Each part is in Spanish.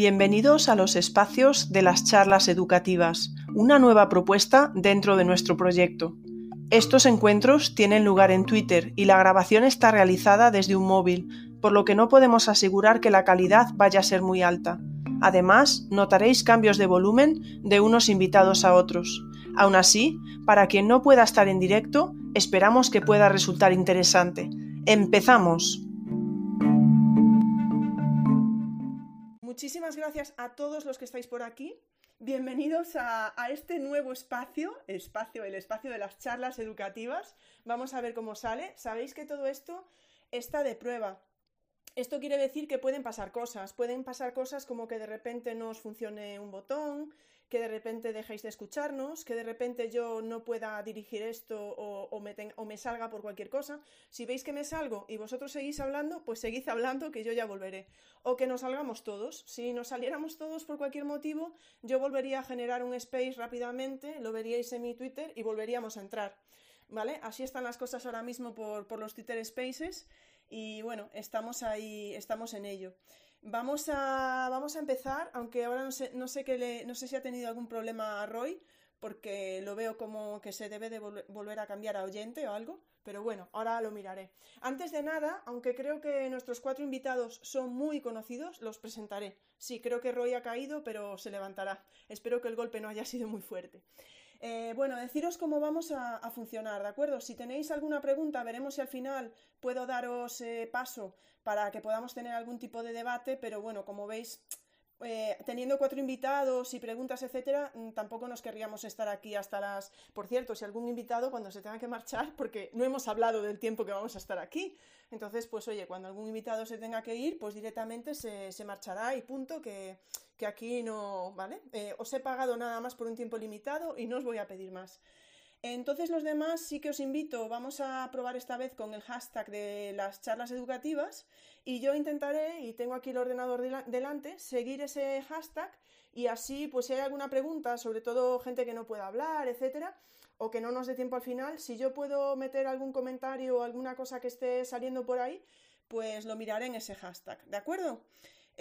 Bienvenidos a los espacios de las charlas educativas, una nueva propuesta dentro de nuestro proyecto. Estos encuentros tienen lugar en Twitter y la grabación está realizada desde un móvil, por lo que no podemos asegurar que la calidad vaya a ser muy alta. Además, notaréis cambios de volumen de unos invitados a otros. Aún así, para quien no pueda estar en directo, esperamos que pueda resultar interesante. ¡Empezamos! Muchísimas gracias a todos los que estáis por aquí. Bienvenidos a, este nuevo espacio, espacio, el espacio de las charlas educativas. Vamos a ver cómo sale. Sabéis que todo esto está de prueba. Esto quiere decir que pueden pasar cosas. Pueden pasar cosas como que de repente no os funcione un botón, que de repente dejéis de escucharnos, que de repente yo no pueda dirigir esto o, me salga por cualquier cosa. Si veis que me salgo y vosotros seguís hablando, pues seguid hablando que yo ya volveré. O que nos salgamos todos. Si nos saliéramos todos por cualquier motivo, yo volvería a generar un space rápidamente, lo veríais en mi Twitter y volveríamos a entrar. ¿Vale? Así están las cosas ahora mismo por, por los Twitter Spaces y bueno, estamos ahí, estamos en ello. Vamos a, vamos a empezar, aunque ahora no sé, no sé, que no sé si ha tenido algún problema a Roy, porque lo veo como que se debe de volver a cambiar a oyente o algo, pero bueno, ahora lo miraré. Antes de nada, aunque creo que nuestros cuatro invitados son muy conocidos, los presentaré. Sí, creo que Roy ha caído, pero se levantará. Espero que el golpe no haya sido muy fuerte. Eh, bueno, deciros cómo vamos a, funcionar, ¿de acuerdo? Si tenéis alguna pregunta, veremos si al final puedo daros eh, paso para que podamos tener algún tipo de debate, pero bueno, como veis, eh, teniendo cuatro invitados y preguntas, etcétera, mm, tampoco nos querríamos estar aquí hasta las. Por cierto, si algún invitado cuando se tenga que marchar, porque no hemos hablado del tiempo que vamos a estar aquí. Entonces, pues oye, cuando algún invitado se tenga que ir, pues directamente se, marchará y punto, que, aquí no. ¿Vale? Eh, os he pagado nada más por un tiempo limitado y no os voy a pedir más. Entonces los demás sí que os invito, vamos a probar esta vez con el hashtag de las charlas educativas y yo intentaré, y tengo aquí el ordenador delante, seguir ese hashtag y así pues si hay alguna pregunta, sobre todo gente que no pueda hablar, etcétera, o que no nos dé tiempo al final, si yo puedo meter algún comentario o alguna cosa que esté saliendo por ahí, pues lo miraré en ese hashtag, ¿de acuerdo?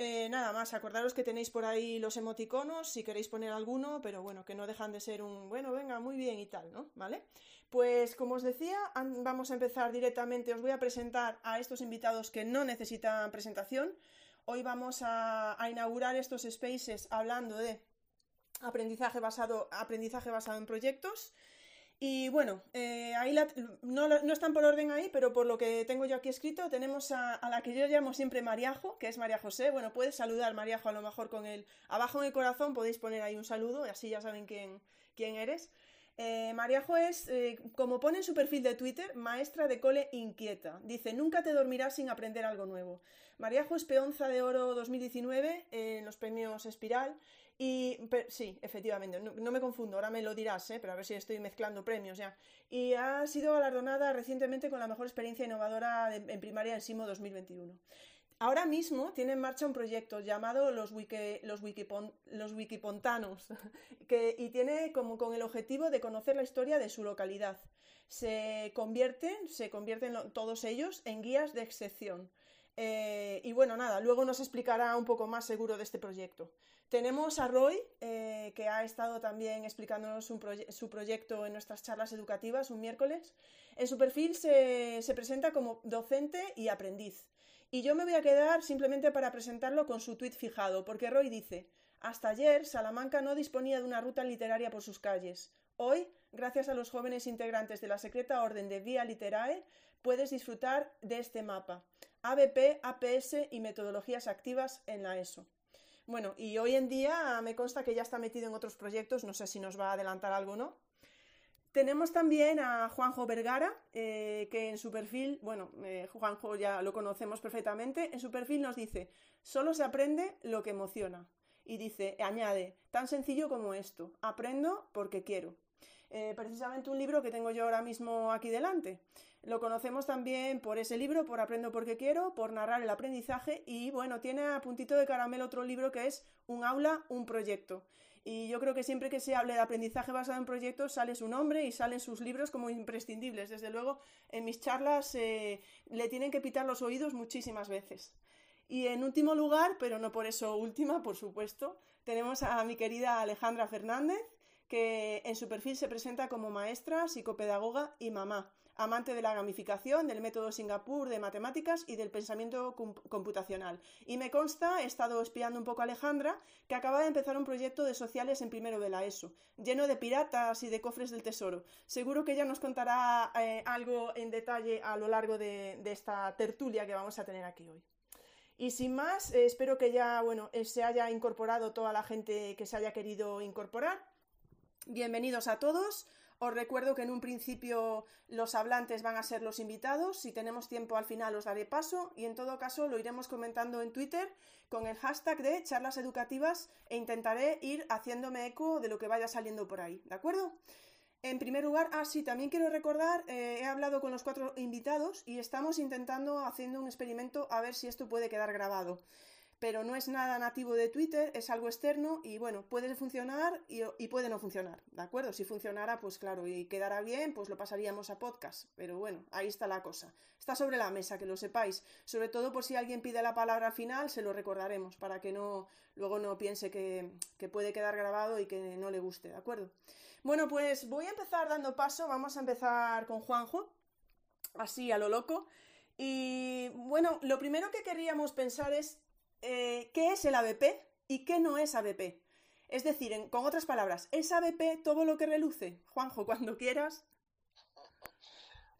Eh, nada más, acordaros que tenéis por ahí los emoticonos, si queréis poner alguno, pero bueno, que no dejan de ser un, bueno, venga, muy bien y tal, ¿no? ¿Vale? Pues como os decía, vamos a empezar directamente, os voy a presentar a estos invitados que no necesitan presentación. Hoy vamos a, inaugurar estos spaces hablando de aprendizaje basado, aprendizaje basado en proyectos. Y bueno, eh, ahí no, están por orden ahí, pero por lo que tengo yo aquí escrito, tenemos a, la que yo llamo siempre Mariajo, que es María José. Bueno, puedes saludar, Mariajo, a lo mejor con el abajo en el corazón podéis poner ahí un saludo, así ya saben quién, quién eres. Eh, Mariajo es, eh, como pone en su perfil de Twitter, maestra de cole inquieta. Dice, nunca te dormirás sin aprender algo nuevo. Mariajo es peonza de oro 2019 en los premios Espiral y sí, efectivamente, no, me confundo, ahora me lo dirás, ¿eh? pero a ver si estoy mezclando premios ya. Y ha sido galardonada recientemente con la mejor experiencia innovadora en primaria en SIMO 2021. Ahora mismo tiene en marcha un proyecto llamado Los, los, los Wikipontanos que, y tiene como con el objetivo de conocer la historia de su localidad. Se convierten, se convierten todos ellos en guías de excepción. Eh, y bueno, nada, luego nos explicará un poco más seguro de este proyecto. Tenemos a Roy, eh, que ha estado también explicándonos su proyecto en nuestras charlas educativas un miércoles. En su perfil se, presenta como docente y aprendiz. Y yo me voy a quedar simplemente para presentarlo con su tuit fijado, porque Roy dice, hasta ayer Salamanca no disponía de una ruta literaria por sus calles. Hoy, gracias a los jóvenes integrantes de la secreta orden de Vía Literae, puedes disfrutar de este mapa. ABP, APS y metodologías activas en la ESO. Bueno, y hoy en día me consta que ya está metido en otros proyectos, no sé si nos va a adelantar algo o no. Tenemos también a Juanjo Vergara, eh, que en su perfil, bueno, eh, Juanjo ya lo conocemos perfectamente, en su perfil nos dice, solo se aprende lo que emociona. Y dice, añade, tan sencillo como esto, aprendo porque quiero. Eh, precisamente un libro que tengo yo ahora mismo aquí delante. Lo conocemos también por ese libro, por Aprendo porque quiero, por narrar el aprendizaje y bueno, tiene a puntito de caramelo otro libro que es Un aula, un proyecto. Y yo creo que siempre que se hable de aprendizaje basado en proyectos sale su nombre y salen sus libros como imprescindibles. Desde luego, en mis charlas eh, le tienen que pitar los oídos muchísimas veces. Y en último lugar, pero no por eso última, por supuesto, tenemos a mi querida Alejandra Fernández, que en su perfil se presenta como maestra, psicopedagoga y mamá, amante de la gamificación, del método Singapur de matemáticas y del pensamiento computacional. Y me consta, he estado espiando un poco a Alejandra, que acaba de empezar un proyecto de sociales en primero de la ESO, lleno de piratas y de cofres del tesoro. Seguro que ella nos contará eh, algo en detalle a lo largo de esta tertulia que vamos a tener aquí hoy. Y sin más, eh, espero que ya, bueno, eh, se haya incorporado toda la gente que se haya querido incorporar. Bienvenidos a todos. Os recuerdo que en un principio los hablantes van a ser los invitados. Si tenemos tiempo al final os daré paso y en todo caso lo iremos comentando en Twitter con el hashtag de charlas educativas e intentaré ir haciéndome eco de lo que vaya saliendo por ahí. ¿De acuerdo? En primer lugar, ah, sí, también quiero recordar, eh, he hablado con los cuatro invitados y estamos intentando, haciendo un experimento, a ver si esto puede quedar grabado. Pero no es nada nativo de Twitter, es algo externo y bueno, puede funcionar y, puede no funcionar, ¿de acuerdo? Si funcionara, pues claro, y quedara bien, pues lo pasaríamos a podcast. Pero bueno, ahí está la cosa. Está sobre la mesa, que lo sepáis. Sobre todo por si alguien pide la palabra final, se lo recordaremos, para que no luego no piense que, que puede quedar grabado y que no le guste, ¿de acuerdo? Bueno, pues voy a empezar dando paso. Vamos a empezar con Juanjo, así a lo loco. Y bueno, lo primero que queríamos pensar es eh, qué es el ABP y qué no es ABP. Es decir, con otras palabras, ¿es ABP todo lo que reluce? Juanjo, cuando quieras.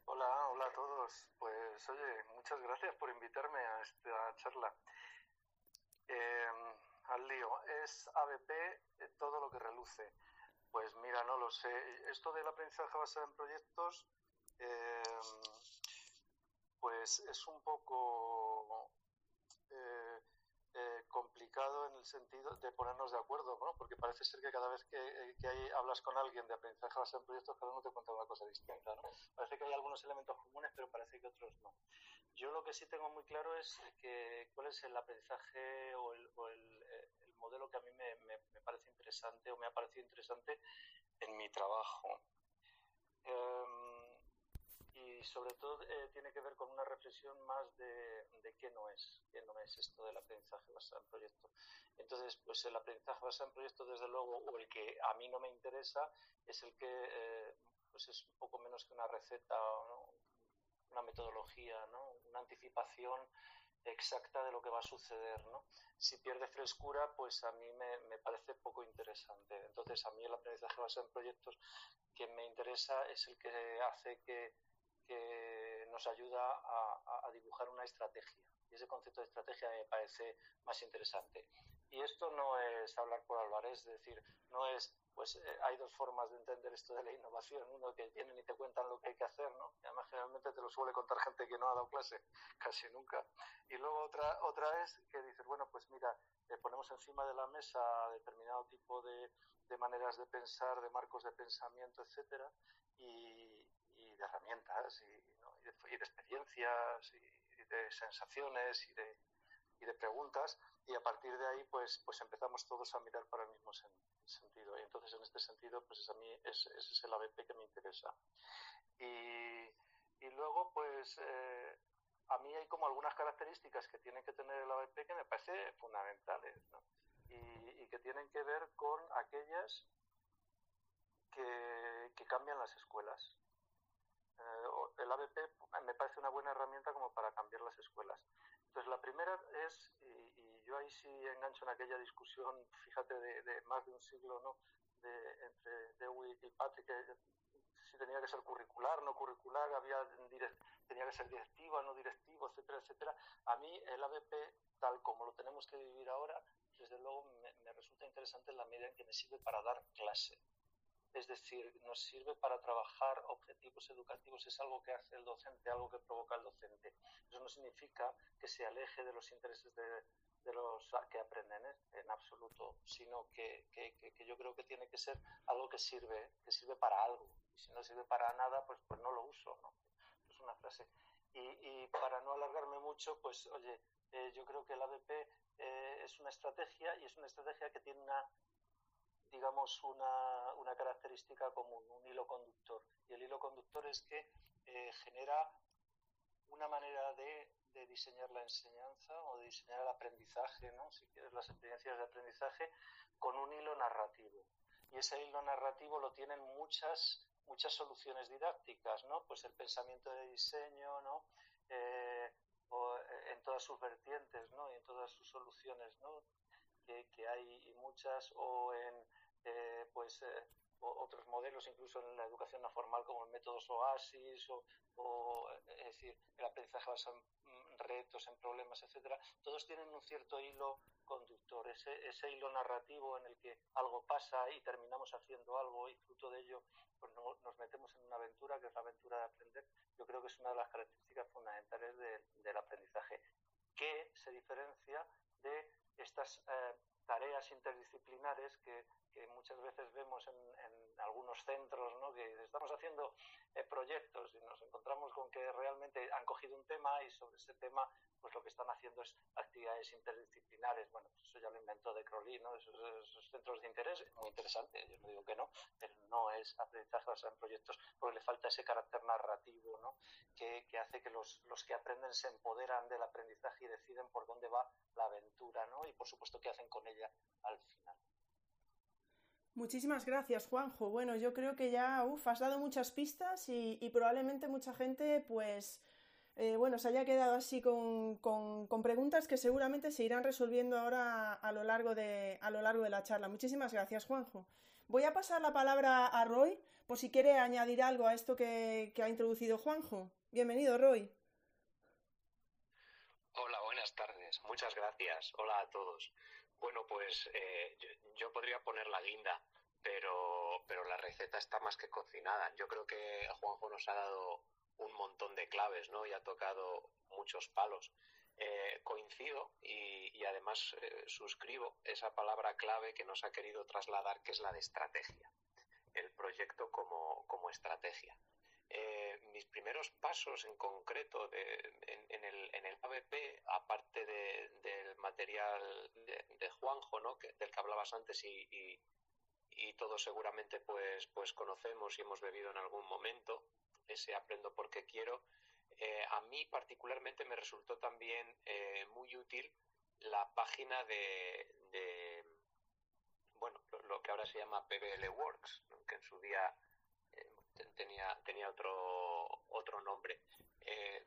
Hola, hola a todos. Pues oye, muchas gracias por invitarme a esta charla. Em, al lío, es ABP eh, todo lo que reluce. Pues mira, no lo sé. Esto del aprendizaje basado en proyectos, em, pues es un poco eh, eh, complicado en el sentido de ponernos de acuerdo, ¿no? Porque parece ser que cada vez que, hay, hablas con alguien de aprendizaje basado en proyectos, cada uno te cuenta una cosa distinta, ¿no? Parece que hay algunos elementos comunes, pero parece que otros no. Yo lo que sí tengo muy claro es que cuál es el aprendizaje o el, eh, modelo que a mí me, parece interesante o me ha parecido interesante en mi trabajo. Em, y sobre todo eh, tiene que ver con una reflexión más de, qué no es, qué no es esto del aprendizaje basado en proyectos. Entonces, pues el aprendizaje basado en proyectos, desde luego, o el que a mí no me interesa, es el que eh, pues es un poco menos que una receta, una metodología, ¿no? una anticipación exacta de lo que va a suceder, ¿no? Si pierde frescura, pues a mí me, parece poco interesante. Entonces, a mí el aprendizaje basado en proyectos que me interesa es el que hace que, nos ayuda a, dibujar una estrategia. Y ese concepto de estrategia me parece más interesante. Y esto no es hablar por hablar, es decir, no es pues eh, hay dos formas de entender esto de la innovación. Uno que tienen y te cuentan lo que hay que hacer, ¿no? Y además generalmente te lo suele contar gente que no ha dado clase, casi nunca. Y luego otra, otra es que dices, bueno, pues mira, le ponemos encima de la mesa determinado tipo de, de maneras de pensar, de marcos de pensamiento, etcétera, y de herramientas, y, y, de, y de experiencias, y de sensaciones, y de, y de preguntas y a partir de ahí pues pues empezamos todos a mirar para el mismo sentido. Y entonces en este sentido pues a mí ese es el ABP que me interesa. Y, y luego pues eh, a mí hay como algunas características que tienen que tener el ABP que me parece fundamentales y, que tienen que ver con aquellas que, que cambian las escuelas eh, el ABP me parece una buena herramienta como para cambiar las escuelas entonces, la primera es, y, yo ahí sí engancho en aquella discusión, fíjate, de, más de un siglo, ¿no? De, entre Dewitt y Patrick, que si tenía que ser curricular, no curricular, había tenía que ser directiva, no directivo, etcétera, etcétera. A mí el ABP, tal como lo tenemos que vivir ahora, desde luego me, me resulta interesante en la medida en que me sirve para dar clase es decir, nos sirve para trabajar objetivos educativos, es algo que hace el docente, algo que provoca el docente. Eso no significa que se aleje de los intereses de, los que aprenden ¿eh? en absoluto, sino que, yo creo que tiene que ser algo que sirve, que sirve para algo. Y si no sirve para nada, pues, pues no lo uso. ¿no? Es una frase. Y, para no alargarme mucho, pues oye, eh, yo creo que el ABP eh, es una estrategia y es una estrategia que tiene una digamos, una, una característica común, un hilo conductor. Y el hilo conductor es que eh, genera una manera de, diseñar la enseñanza o de diseñar el aprendizaje, ¿no? si quieres, las experiencias de aprendizaje, con un hilo narrativo. Y ese hilo narrativo lo tienen muchas, muchas soluciones didácticas, ¿no? Pues el pensamiento de diseño, ¿no? Eh, eh, en todas sus vertientes, ¿no? Y en todas sus soluciones, ¿no? Que, que hay muchas, o en, eh, pues, otros modelos, incluso en la educación no formal, como el método OASIS, o, es decir, el aprendizaje basado en retos, en problemas, etcétera, todos tienen un cierto hilo conductor, ese, ese hilo narrativo en el que algo pasa y terminamos haciendo algo y fruto de ello pues nos metemos en una aventura que es la aventura de aprender. Yo creo que es una de las características fundamentales del aprendizaje, que se diferencia de estas eh, tareas interdisciplinares que, muchas veces vemos en, algunos centros, ¿no? que estamos haciendo eh, proyectos y nos encontramos con que realmente han cogido un tema y sobre ese tema pues lo que están haciendo es actividades interdisciplinares. Bueno, pues eso ya lo inventó de Crowley, ¿no? Esos, centros de interés, muy interesante, yo no digo que no, pero no es aprendizaje basado en proyectos porque le falta ese carácter narrativo, ¿no? Que, que hace que los, los que aprenden se empoderan del aprendizaje y deciden por dónde va la aventura, ¿no? Y por supuesto qué hacen con ella al final. Muchísimas gracias, Juanjo. Bueno, yo creo que ya uf, has dado muchas pistas y, probablemente mucha gente, pues, eh, bueno, se haya quedado así con, con, preguntas que seguramente se irán resolviendo ahora a lo, largo de, a lo largo de la charla. Muchísimas gracias, Juanjo. Voy a pasar la palabra a Roy por si quiere añadir algo a esto que, ha introducido Juanjo. Bienvenido, Roy. Hola, buenas tardes. Muchas gracias. Hola a todos. Bueno, pues eh, yo, podría poner la guinda, pero, pero la receta está más que cocinada. Yo creo que Juanjo nos ha dado un montón de claves, ¿no? Y ha tocado muchos palos. Eh, coincido y, además eh, suscribo esa palabra clave que nos ha querido trasladar, que es la de estrategia. El proyecto como, como estrategia. Eh, mis primeros pasos en concreto en, el, en el ABP, aparte del material de, Juanjo, ¿no? del que hablabas antes y, y, todos seguramente pues, pues conocemos y hemos bebido en algún momento, ese aprendo porque quiero, eh, a mí particularmente me resultó también eh, muy útil la página de, bueno, lo, que ahora se llama PBL Works, que en su día tenía, tenía otro, otro nombre. Eh,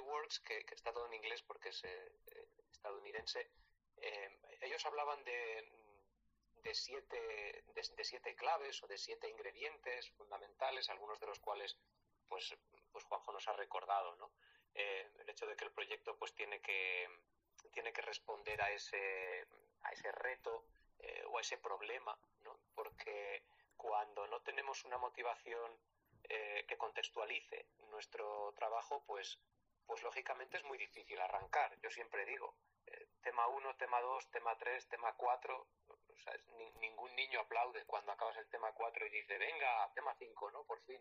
Works, que, está todo en inglés porque es eh, estadounidense, eh, ellos hablaban de, de, siete, de, siete claves o de siete ingredientes fundamentales, algunos de los cuales pues, pues Juanjo nos ha recordado, ¿no? Eh, el hecho de que el proyecto pues tiene que, tiene que responder a ese, a ese reto o a ese problema, ¿no? porque cuando no tenemos una motivación eh, que contextualice nuestro trabajo, pues, pues lógicamente es muy difícil arrancar. Yo siempre digo, eh, tema 1, tema 2, tema 3, tema 4, ningún niño aplaude cuando acabas el tema 4 y dice, venga, tema 5, ¿no? Por fin.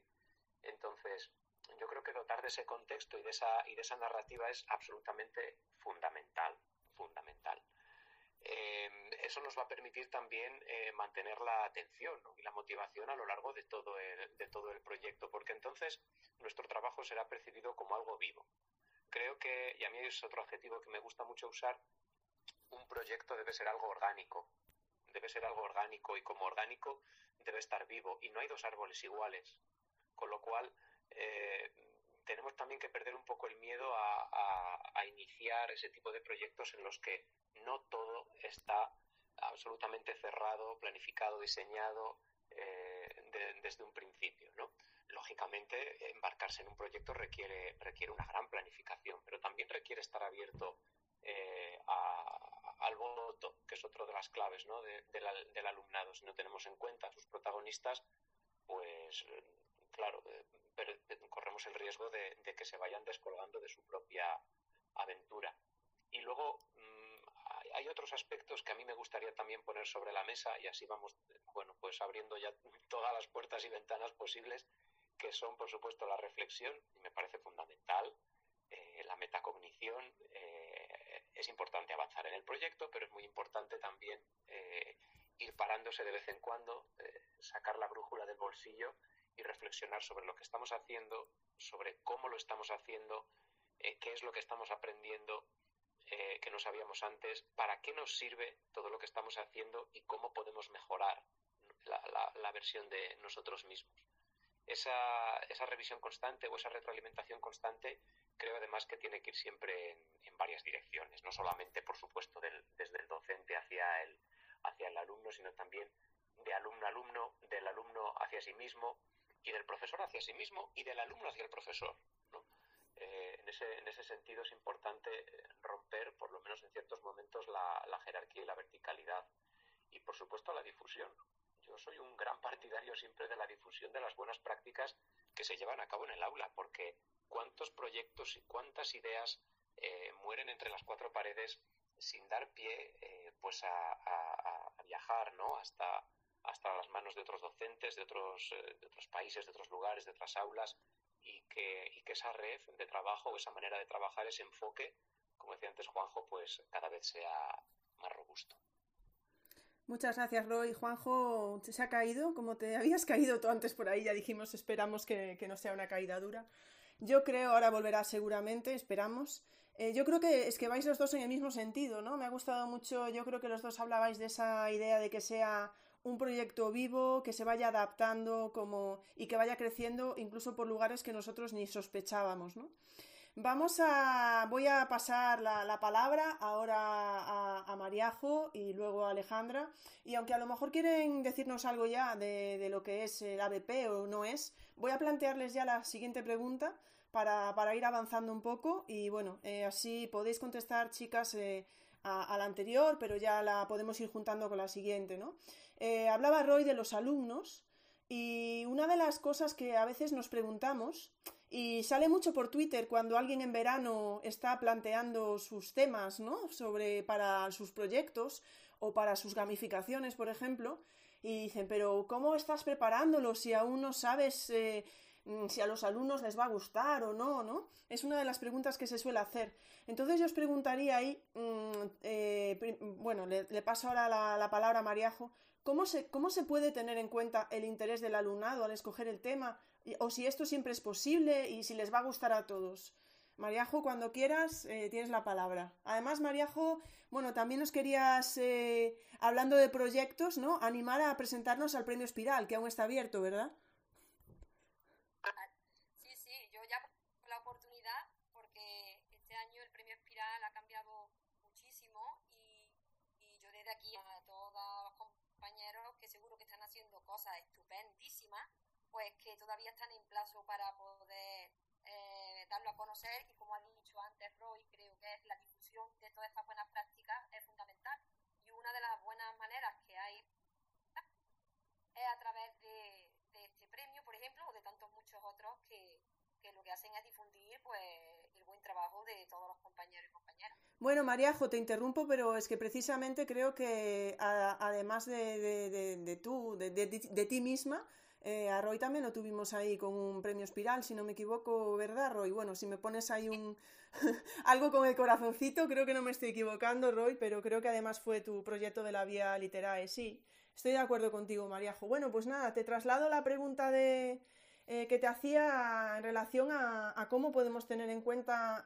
Entonces, yo creo que dotar de ese contexto y de esa, y de esa narrativa es absolutamente fundamental, fundamental. Eh, eso nos va a permitir también eh, mantener la atención y la motivación a lo largo de todo, el, de todo el proyecto, porque entonces nuestro trabajo será percibido como algo vivo. Creo que, y a mí es otro adjetivo que me gusta mucho usar, un proyecto debe ser algo orgánico, debe ser algo orgánico y como orgánico debe estar vivo y no hay dos árboles iguales, con lo cual eh, tenemos también que perder un poco el miedo a, a iniciar ese tipo de proyectos en los que no todo está absolutamente cerrado, planificado, diseñado eh, desde un principio. Lógicamente, embarcarse en un proyecto requiere, requiere una gran planificación, pero también requiere estar abierto eh, al voto, que es otra de las claves ¿no? del alumnado. Si no tenemos en cuenta a sus protagonistas, pues claro, eh, corremos el riesgo de, que se vayan descolgando de su propia aventura. Y luego, hay otros aspectos que a mí me gustaría también poner sobre la mesa y así vamos, bueno, pues abriendo ya todas las puertas y ventanas posibles, que son, por supuesto, la reflexión, y me parece fundamental, eh, la metacognición. Eh, es importante avanzar en el proyecto, pero es muy importante también eh, ir parándose de vez en cuando, sacar la brújula del bolsillo y reflexionar sobre lo que estamos haciendo, sobre cómo lo estamos haciendo eh, qué es lo que estamos aprendiendo eh, que no sabíamos antes, para qué nos sirve todo lo que estamos haciendo y cómo podemos mejorar la, versión de nosotros mismos. Esa, revisión constante o esa retroalimentación constante creo además que tiene que ir siempre en, varias direcciones, no solamente, por supuesto, desde el docente hacia el, hacia el alumno, sino también de alumno a alumno, del alumno hacia sí mismo y del profesor hacia sí mismo y del alumno hacia el profesor. Eh, en, ese, en, ese, sentido es importante eh, romper, por lo menos en ciertos momentos, la, la jerarquía y la verticalidad. Y, por supuesto, la difusión. Yo soy un gran partidario siempre de la difusión de las buenas prácticas que se llevan a cabo en el aula, porque cuántos proyectos y cuántas ideas eh, mueren entre las cuatro paredes sin dar pie pues a, viajar ¿no? hasta, hasta las manos de otros docentes, de otros, de otros países, de otros lugares, de otras aulas, y que, y que esa red de trabajo, esa manera de trabajar, ese enfoque, como decía antes Juanjo, pues cada vez sea más robusto. Muchas gracias, Roy. Juanjo, se ha caído, como te habías caído tú antes por ahí, ya dijimos, esperamos que, no sea una caída dura. Yo creo, ahora volverá seguramente, esperamos. Eh, yo creo que es que vais los dos en el mismo sentido, ¿no? Me ha gustado mucho, yo creo que los dos hablabais de esa idea de que sea un proyecto vivo que se vaya adaptando como, y que vaya creciendo incluso por lugares que nosotros ni sospechábamos. ¿no? Vamos a, voy a pasar la, palabra ahora a, Mariajo y luego a Alejandra. Y aunque a lo mejor quieren decirnos algo ya de, lo que es el ABP o no es, voy a plantearles ya la siguiente pregunta para, ir avanzando un poco. Y bueno, eh, así podéis contestar, chicas, eh, a, la anterior, pero ya la podemos ir juntando con la siguiente, ¿no? Eh, hablaba Roy de los alumnos y una de las cosas que a veces nos preguntamos, y sale mucho por Twitter cuando alguien en verano está planteando sus temas, ¿no? Sobre para sus proyectos o para sus gamificaciones, por ejemplo, y dicen, pero ¿cómo estás preparándolo si aún no sabes eh, mm, si a los alumnos les va a gustar o no, ¿no? Es una de las preguntas que se suele hacer. Entonces yo os preguntaría ahí, mm, eh, bueno, le, paso ahora la, la palabra a Mariajo, ¿Cómo se, ¿Cómo se puede tener en cuenta el interés del alumnado al escoger el tema? O si esto siempre es posible y si les va a gustar a todos. Mariajo, cuando quieras, eh, tienes la palabra. Además, Mariajo, bueno, también nos querías, eh, hablando de proyectos, ¿no? Animar a presentarnos al premio Espiral, que aún está abierto, ¿verdad? Sí, sí, yo ya por la oportunidad, porque este año el premio Espiral ha cambiado muchísimo y, y yo desde aquí a todas compañeros que seguro que están haciendo cosas estupendísimas, pues que todavía están en plazo para poder eh, darlo a conocer y como ha dicho antes Roy, creo que la difusión de todas estas buenas prácticas es fundamental. Y una de las buenas maneras que hay es a través de, de este premio, por ejemplo, o de tantos muchos otros que, que lo que hacen es difundir pues el buen trabajo de todos los compañeros y compañeras. Bueno, Mariajo, te interrumpo, pero es que precisamente creo que además de, de, de, tú, de, ti misma, eh, a Roy también lo tuvimos ahí con un premio Espiral, si no me equivoco, ¿verdad, Roy? Bueno, si me pones ahí un algo con el corazoncito, creo que no me estoy equivocando, Roy, pero creo que además fue tu proyecto de la vía literae, sí. Estoy de acuerdo contigo, Mariajo. Bueno, pues nada, te traslado la pregunta de, eh, que te hacía en relación a, cómo podemos tener en cuenta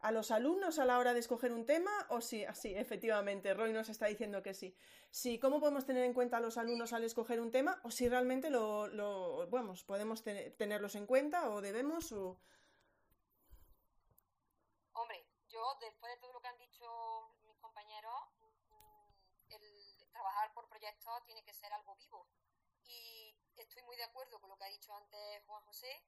a los alumnos a la hora de escoger un tema o sí, así, efectivamente, Roy nos está diciendo que sí. Sí, ¿cómo podemos tener en cuenta a los alumnos al escoger un tema o si realmente lo, lo vamos, podemos tenerlos en cuenta o debemos o... Hombre, yo después de todo lo que han dicho mis compañeros, mm, el trabajar por proyectos tiene que ser algo vivo y estoy muy de acuerdo con lo que ha dicho antes Juan José,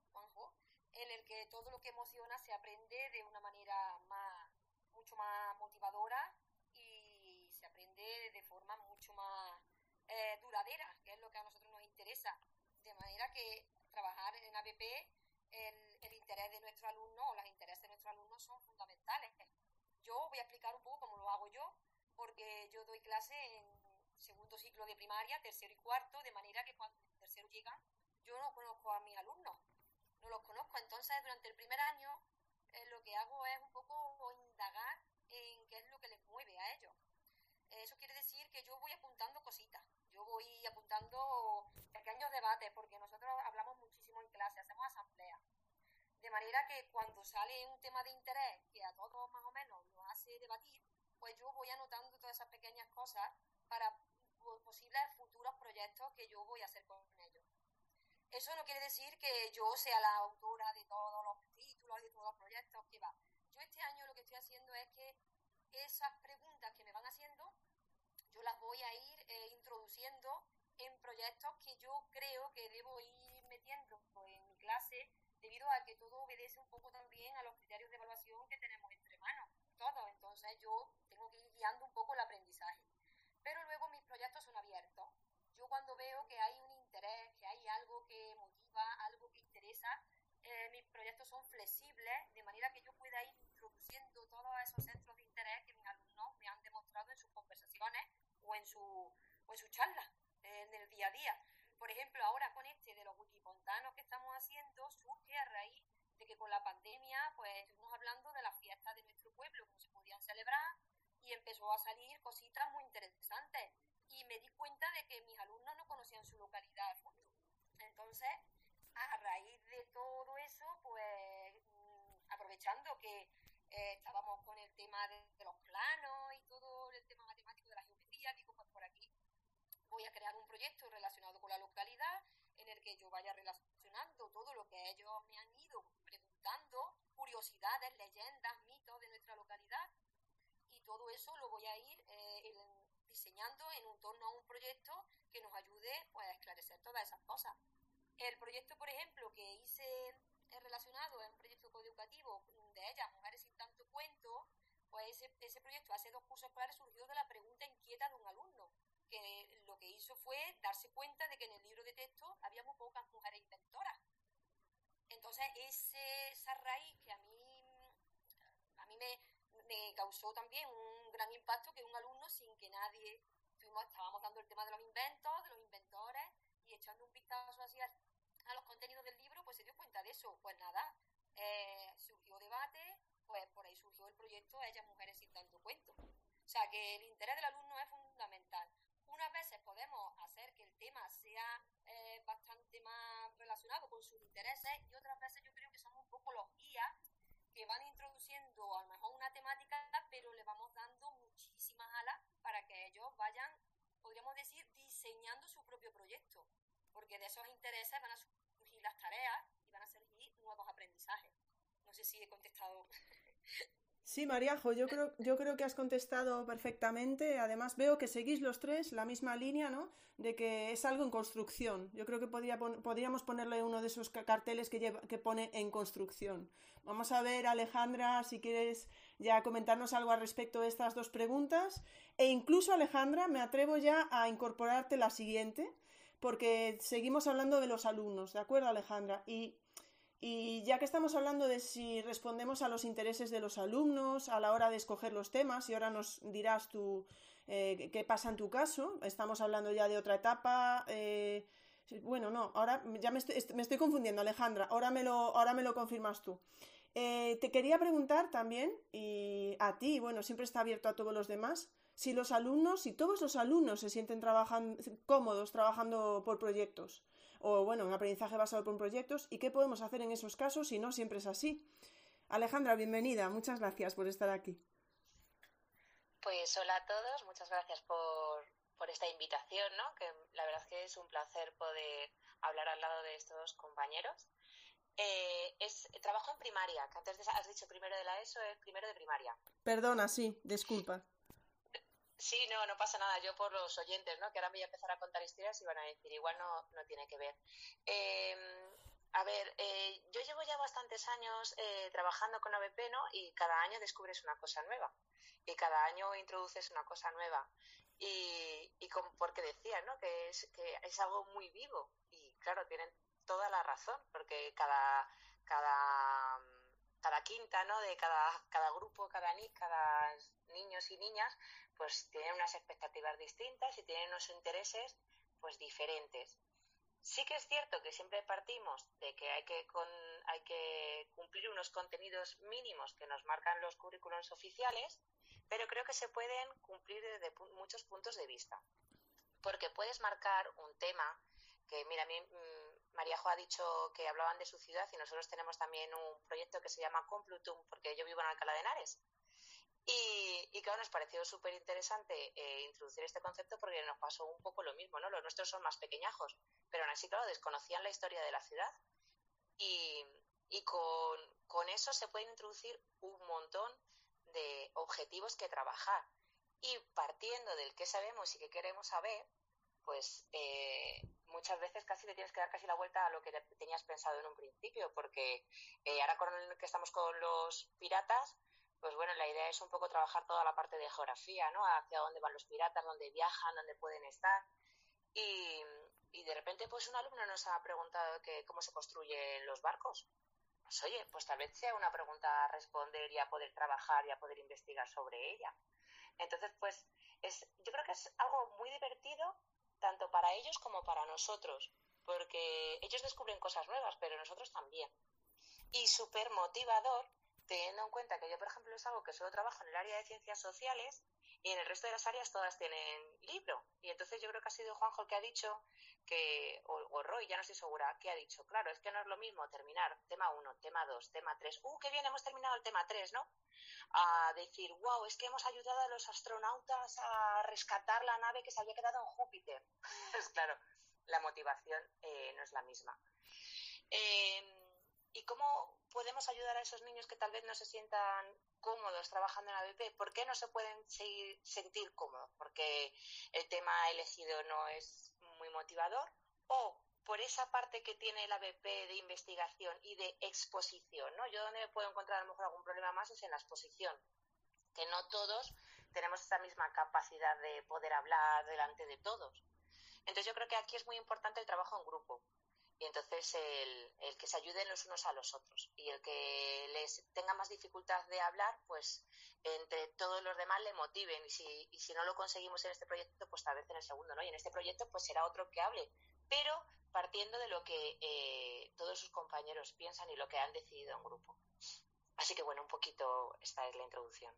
en el que todo lo que emociona se aprende de una manera más, mucho más motivadora y se aprende de forma mucho más eh, duradera, que es lo que a nosotros nos interesa. De manera que trabajar en ABP, el, interés de nuestro alumno o los intereses de nuestros alumnos son fundamentales. Yo voy a explicar un poco cómo lo hago yo, porque yo doy clase en segundo ciclo de primaria, tercero y cuarto, de manera que cuando el tercero llegan, yo no conozco a mis alumnos, no los conozco. Entonces, durante el primer año, eh, lo que hago es un poco indagar en qué es lo que les mueve a ellos. Eso quiere decir que yo voy apuntando cositas, yo voy apuntando pequeños debates, porque nosotros hablamos muchísimo en clase, hacemos asambleas. De manera que cuando sale un tema de interés que a todos más o menos nos hace debatir, pues yo voy anotando todas esas pequeñas cosas para posibles futuros proyectos que yo voy a hacer con ellos. Eso no quiere decir que yo sea la autora de todos los títulos y de todos los proyectos que va. Yo este año lo que estoy haciendo es que esas preguntas que me van haciendo, yo las voy a ir eh, introduciendo en proyectos que yo creo que debo ir metiendo en mi clase debido a que todo obedece un poco también a los criterios de evaluación que tenemos entre manos, todos. Entonces yo tengo que ir guiando un poco el aprendizaje. Pero luego mis proyectos son abiertos. Yo cuando veo que hay un interés, que hay algo que motiva, algo que interesa, eh, mis proyectos son flexibles, de manera que yo pueda ir introduciendo todos esos centros de interés que mis alumnos me han demostrado en sus conversaciones o en su, en su charla, en el día a día. Por ejemplo, ahora con este de los wikipontanos que estamos haciendo surge a raíz de que con la pandemia pues estuvimos hablando de las fiestas de nuestro pueblo, cómo se podían celebrar y empezó a salir cositas muy interesantes y me di cuenta de que mis alumnos no conocían su localidad. Entonces, a raíz de todo eso, pues mm, aprovechando que eh, estábamos con el tema de, los planos y todo el tema matemático de la geometría, digo, pues por aquí voy a crear un proyecto relacionado con la localidad en el que yo vaya relacionando todo lo que ellos me han ido preguntando, curiosidades, leyendas, mitos de nuestra localidad y todo eso lo voy a ir eh, diseñando en torno a un proyecto que nos ayude pues, a esclarecer todas esas cosas. El proyecto, por ejemplo, que hice relacionado, es un proyecto coeducativo de ellas, Mujeres sin tanto cuento, pues ese, ese proyecto hace dos cursos escolares surgió de la pregunta inquieta de un alumno, que lo que hizo fue darse cuenta de que en el libro de texto había muy pocas mujeres inventoras. Entonces, ese, esa raíz que a mí, a mí me, me causó también un gran impacto que un alumno, sin que nadie, estábamos dando el tema de los inventos, de los inventores, y echando un vistazo así a, los contenidos del libro, pues se dio cuenta de eso. Pues nada, eh, surgió debate, pues por ahí surgió el proyecto Ellas Mujeres sin tanto cuento. O sea que el interés del alumno es fundamental. Unas veces podemos hacer que el tema sea eh, bastante más relacionado con sus intereses y otras veces yo creo que somos un poco los guías que van introduciendo a lo mejor una temática, pero le vamos dando muchísimas alas para que ellos vayan, podríamos decir, diseñando su propio proyecto, porque de esos intereses van a surgir las tareas y van a surgir nuevos aprendizajes. No sé si he contestado. Sí, Mariajo, yo creo, yo creo que has contestado perfectamente. Además, veo que seguís los tres la misma línea, ¿no? De que es algo en construcción. Yo creo que podría podríamos ponerle uno de esos carteles que, lleva, que pone en construcción. Vamos a ver, Alejandra, si quieres ya comentarnos algo al respecto de estas dos preguntas. E incluso, Alejandra, me atrevo ya a incorporarte la siguiente, porque seguimos hablando de los alumnos, ¿de acuerdo, Alejandra? Y ya que estamos hablando de si respondemos a los intereses de los alumnos a la hora de escoger los temas, y ahora nos dirás tú eh, qué pasa en tu caso, estamos hablando ya de otra etapa. Eh, bueno, no, ahora ya me estoy, confundiendo, Alejandra, ahora me lo, ahora me lo confirmas tú. Eh, te quería preguntar también, y a ti, bueno, siempre está abierto a todos los demás, si los alumnos, si todos los alumnos se sienten trabajando, cómodos trabajando por proyectos o bueno, un aprendizaje basado por proyectos y qué podemos hacer en esos casos si no siempre es así. Alejandra, bienvenida, muchas gracias por estar aquí. Pues hola a todos, muchas gracias por, por esta invitación, ¿no? que la verdad es que es un placer poder hablar al lado de estos compañeros. Eh, es trabajo en primaria, que antes has dicho primero de la ESO, es primero de primaria. Perdona, sí, disculpa. Sí, no, no pasa nada. Yo por los oyentes, ¿no? Que ahora voy a empezar a contar historias y van a decir, igual no, no tiene que ver. Em, a ver, eh, yo llevo ya bastantes años eh, trabajando con ABP, ¿no? Y cada año descubres una cosa nueva. Y cada año introduces una cosa nueva. Y, y con, porque decía, ¿no? Que es, que es algo muy vivo. Y claro, tienen toda la razón, porque cada, cada, cada quinta, ¿no? De cada, cada grupo, cada, cada niños y niñas, pues tienen unas expectativas distintas y tienen unos intereses pues diferentes. Sí que es cierto que siempre partimos de que hay que, hay que cumplir unos contenidos mínimos que nos marcan los currículums oficiales, pero creo que se pueden cumplir desde muchos puntos de vista. Porque puedes marcar un tema que, mira, a mí mm, María Jo ha dicho que hablaban de su ciudad y nosotros tenemos también un proyecto que se llama Complutum, porque yo vivo en Alcalá de Henares. Y, y claro, nos pareció súper interesante eh, introducir este concepto porque nos pasó un poco lo mismo, ¿no? Los nuestros son más pequeñajos, pero aún así, claro, desconocían la historia de la ciudad. Y, y con, con eso se pueden introducir un montón de objetivos que trabajar. Y partiendo del que sabemos y que queremos saber, pues eh, muchas veces casi te tienes que dar casi la vuelta a lo que tenías pensado en un principio, porque eh, ahora con el que estamos con los piratas, pues bueno, la idea es un poco trabajar toda la parte de geografía, ¿no? Hacia dónde van los piratas, dónde viajan, dónde pueden estar. Y, de repente, pues un alumno nos ha preguntado cómo se construyen los barcos. Pues oye, pues tal vez sea una pregunta a responder y a poder trabajar y a poder investigar sobre ella. Entonces, pues es, yo creo que es algo muy divertido tanto para ellos como para nosotros, porque ellos descubren cosas nuevas, pero nosotros también. Y súper motivador teniendo en cuenta que yo, por ejemplo, es algo que solo trabajo en el área de ciencias sociales y en el resto de las áreas todas tienen libro. Y entonces yo creo que ha sido Juanjo el que ha dicho que, o, Roy, ya no estoy segura, que ha dicho, claro, es que no es lo mismo terminar tema 1, tema 2, tema 3, uh, qué bien, hemos terminado el tema 3, ¿no? A decir, wow, es que hemos ayudado a los astronautas a rescatar la nave que se había quedado en Júpiter. pues claro, la motivación eh, no es la misma. Eh, ¿Y cómo podemos ayudar a esos niños que tal vez no se sientan cómodos trabajando en ABP? ¿Por qué no se pueden seguir, sentir cómodos? ¿Porque el tema elegido no es muy motivador? ¿O por esa parte que tiene el ABP de investigación y de exposición? ¿no? Yo donde me puedo encontrar a lo mejor algún problema más es en la exposición, que no todos tenemos esa misma capacidad de poder hablar delante de todos. Entonces yo creo que aquí es muy importante el trabajo en grupo y entonces el, el, que se ayuden los unos a los otros y el que les tenga más dificultad de hablar, pues entre todos los demás le motiven y si, y si no lo conseguimos en este proyecto, pues tal vez en el segundo, ¿no? Y en este proyecto pues será otro que hable, pero partiendo de lo que eh, todos sus compañeros piensan y lo que han decidido en grupo. Así que bueno, un poquito esta es la introducción.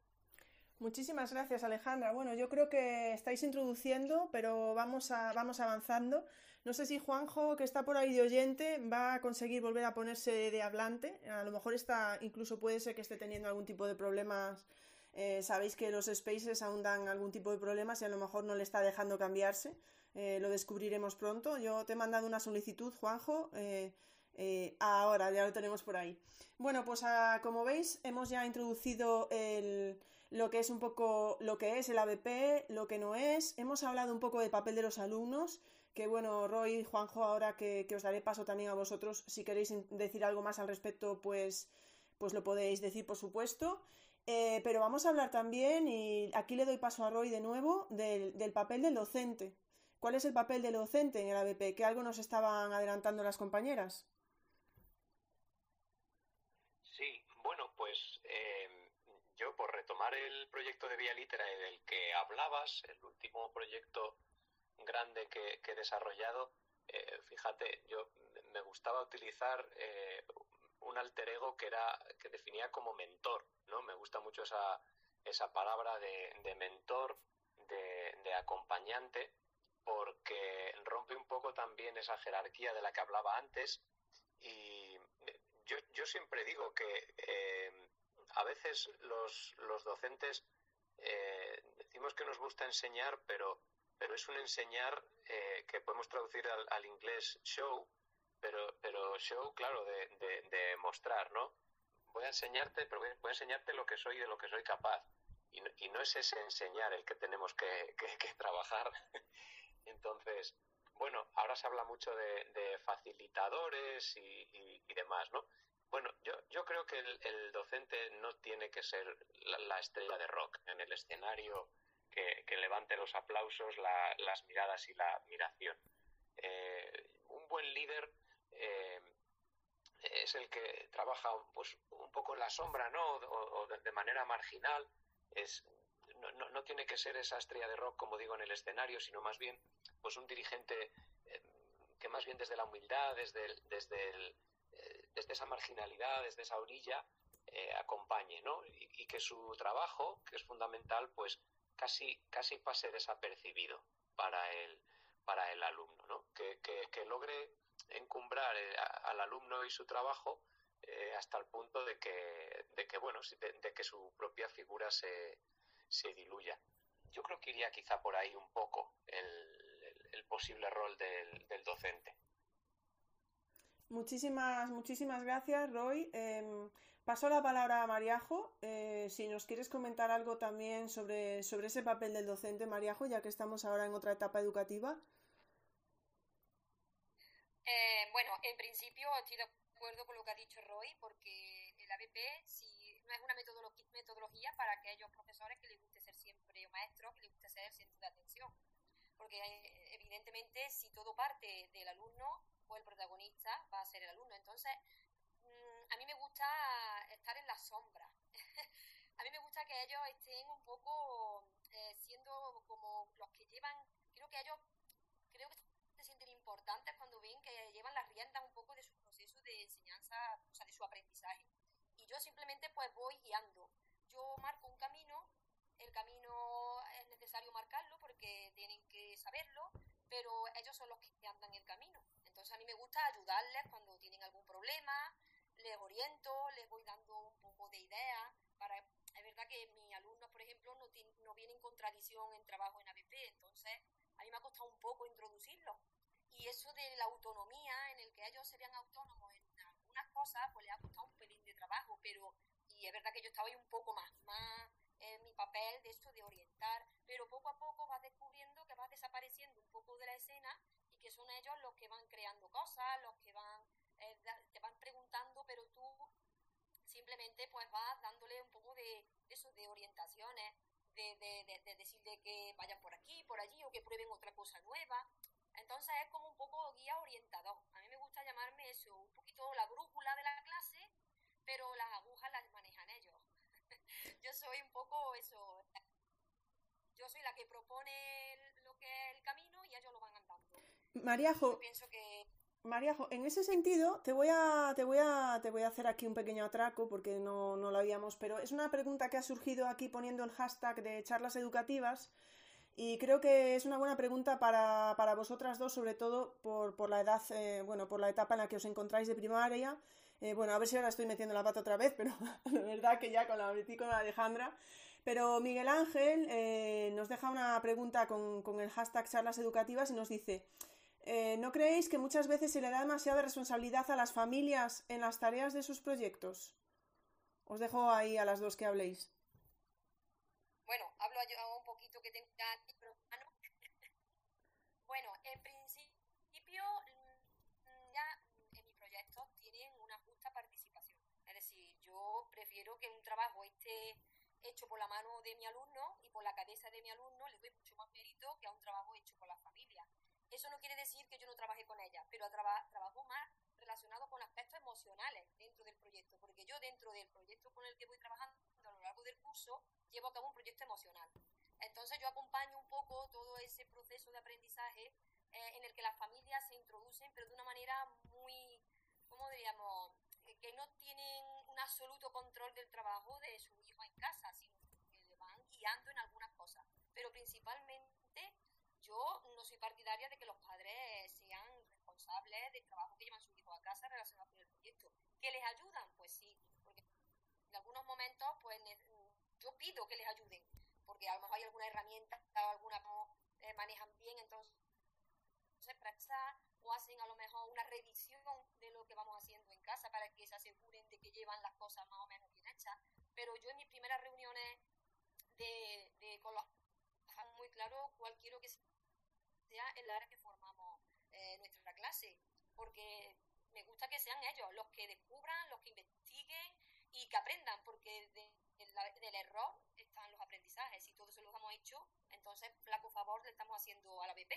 Muchísimas gracias, Alejandra. Bueno, yo creo que estáis introduciendo, pero vamos, a, vamos avanzando. No sé si Juanjo, que está por ahí de oyente, va a conseguir volver a ponerse de hablante. A lo mejor está, incluso puede ser que esté teniendo algún tipo de problemas. Eh, sabéis que los spaces aún dan algún tipo de problemas y a lo mejor no le está dejando cambiarse. Eh, lo descubriremos pronto. Yo te he mandado una solicitud, Juanjo. Eh, ahora, ya lo tenemos por ahí. Bueno, pues ah, como veis, hemos ya introducido lo que es un poco lo que es el ABP, lo que no es. Hemos hablado un poco del papel de los alumnos que bueno, Roy, Juanjo, ahora que, os daré paso también a vosotros, si queréis decir algo más al respecto, pues, pues lo podéis decir, por supuesto. Eh, pero vamos a hablar también, y aquí le doy paso a Roy de nuevo, del, del, papel del docente. ¿Cuál es el papel del docente en el ABP? Que algo nos estaban adelantando las compañeras. Sí, bueno, pues eh, yo por retomar el proyecto de Vía Litera del que hablabas, el último proyecto grande que, he desarrollado, eh, fíjate, yo me gustaba utilizar eh, un alter ego que era que definía como mentor, ¿no? Me gusta mucho esa, esa palabra de, mentor, de, acompañante, porque rompe un poco también esa jerarquía de la que hablaba antes y yo, yo siempre digo que eh, a veces los, los docentes decimos que nos gusta enseñar, pero pero es un enseñar eh, que podemos traducir al, inglés show, pero, pero show, claro, de, mostrar, ¿no? Voy a enseñarte, pero voy a enseñarte lo que soy de lo que soy capaz. Y no, y no es ese enseñar el que tenemos que, trabajar. Entonces, bueno, ahora se habla mucho de, facilitadores y, demás, ¿no? Bueno, yo, yo creo que el, docente no tiene que ser la, estrella de rock en el escenario que, levante los aplausos, las miradas y la admiración. Eh, un buen líder eh, es el que trabaja pues, un poco en la sombra, ¿no? O, de, manera marginal. Es, no, no, tiene que ser esa estrella de rock, como digo, en el escenario, sino más bien pues un dirigente eh, que más bien desde la humildad, desde, desde, desde esa marginalidad, desde esa orilla, acompañe, ¿no? Y, que su trabajo, que es fundamental, pues casi, pase desapercibido para el, para el alumno, ¿no? que, logre encumbrar eh, al alumno y su trabajo eh, hasta el punto de que, de que bueno, de, que su propia figura se, se, diluya. Yo creo que iría quizá por ahí un poco el, el, posible rol del, del, docente. Muchísimas, muchísimas gracias, Roy. Em, paso la palabra a Mariajo. Eh, si nos quieres comentar algo también sobre, sobre ese papel del docente, Mariajo, ya que estamos ahora en otra etapa educativa. Eh, bueno, en principio estoy de acuerdo con lo que ha dicho Roy, porque el ABP si no es una metodología para aquellos profesores que les guste ser siempre o maestros, que les guste ser centro de atención. Porque eh, evidentemente si todo parte del alumno, pues el protagonista va a ser el alumno. Entonces, mm, a mí me gusta estar en la sombra. a mí me gusta que ellos estén un poco eh, siendo como los que llevan, creo que ellos, creo que se sienten importantes cuando ven que llevan las riendas un poco de su proceso de enseñanza, o sea, de su aprendizaje. Y yo simplemente pues voy guiando. Yo marco un camino, el camino es necesario marcarlo porque tienen que saberlo, pero ellos son los que andan el camino. Entonces a mí me gusta ayudarles cuando tienen algún problema, les oriento, les voy dando un poco de ideas para es verdad que mis alumnos, por ejemplo, no, no vienen en contradicción en trabajo en ABP, entonces a mí me ha costado un poco introducirlo. Y eso de la autonomía, en el que ellos serían autónomos en algunas cosas, pues les ha costado un pelín de trabajo, pero, y es verdad que yo estaba ahí un poco más, más en mi papel de esto de orientar, pero poco a poco vas descubriendo que vas desapareciendo un poco de la escena y que son ellos los que van creando cosas, los que van, eh, te van preguntando, pero tú simplemente pues vas dándole un poco de, eso, de orientaciones, de, de, de, decirle que vayan por aquí, por allí o que prueben otra cosa nueva. Entonces es como un poco guía orientador. A mí me gusta llamarme eso, un poquito la brújula de la clase, pero las agujas las manejan ellos. Yo soy un poco eso. Yo soy la que propone lo que es el camino y ellos lo van andando. Mariajo. pienso que Mariajo, en ese sentido, te voy a, te voy a, te voy a hacer aquí un pequeño atraco porque no, no lo habíamos, pero es una pregunta que ha surgido aquí poniendo el hashtag de charlas educativas y creo que es una buena pregunta para, para vosotras dos, sobre todo por, por la edad, eh, bueno, por la etapa en la que os encontráis de primaria. Eh, bueno, a ver si ahora estoy metiendo la pata otra vez, pero de verdad que ya con la metí con Alejandra. Pero Miguel Ángel eh, nos deja una pregunta con, con el hashtag charlas educativas y nos dice, eh, ¿No creéis que muchas veces se le da demasiada responsabilidad a las familias en las tareas de sus proyectos? Os dejo ahí a las dos que habléis. Bueno, hablo yo un poquito que tenga bueno, en principio prefiero que un trabajo esté hecho por la mano de mi alumno y por la cabeza de mi alumno le doy mucho más mérito que a un trabajo hecho por la familia. Eso no quiere decir que yo no trabaje con ella, pero trabajo más relacionado con aspectos emocionales dentro del proyecto, porque yo dentro del proyecto con el que voy trabajando a lo largo del curso llevo a cabo un proyecto emocional. Entonces yo acompaño un poco todo ese proceso de aprendizaje eh, en el que las familias se introducen, pero de una manera muy, ¿cómo diríamos? Que no tienen un absoluto control del trabajo de su hijo en casa, sino que le van guiando en algunas cosas. Pero principalmente yo no soy partidaria de que los padres sean responsables del trabajo que llevan sus hijos a casa relacionado con el proyecto. ¿Que les ayudan? Pues sí, porque en algunos momentos pues yo pido que les ayuden, porque a lo mejor hay alguna herramienta alguna no eh, manejan bien, entonces prestan o hacen a lo mejor una revisión de lo que vamos haciendo en casa para que se aseguren de que llevan las cosas más o menos bien hechas. Pero yo en mis primeras reuniones de, de con los muy claro cuál quiero que sea el área que formamos eh, nuestra clase, porque me gusta que sean ellos los que descubran, los que investiguen y que aprendan, porque del error están los aprendizajes. Si todos se los hemos hecho, entonces flaco favor le estamos haciendo a la BP.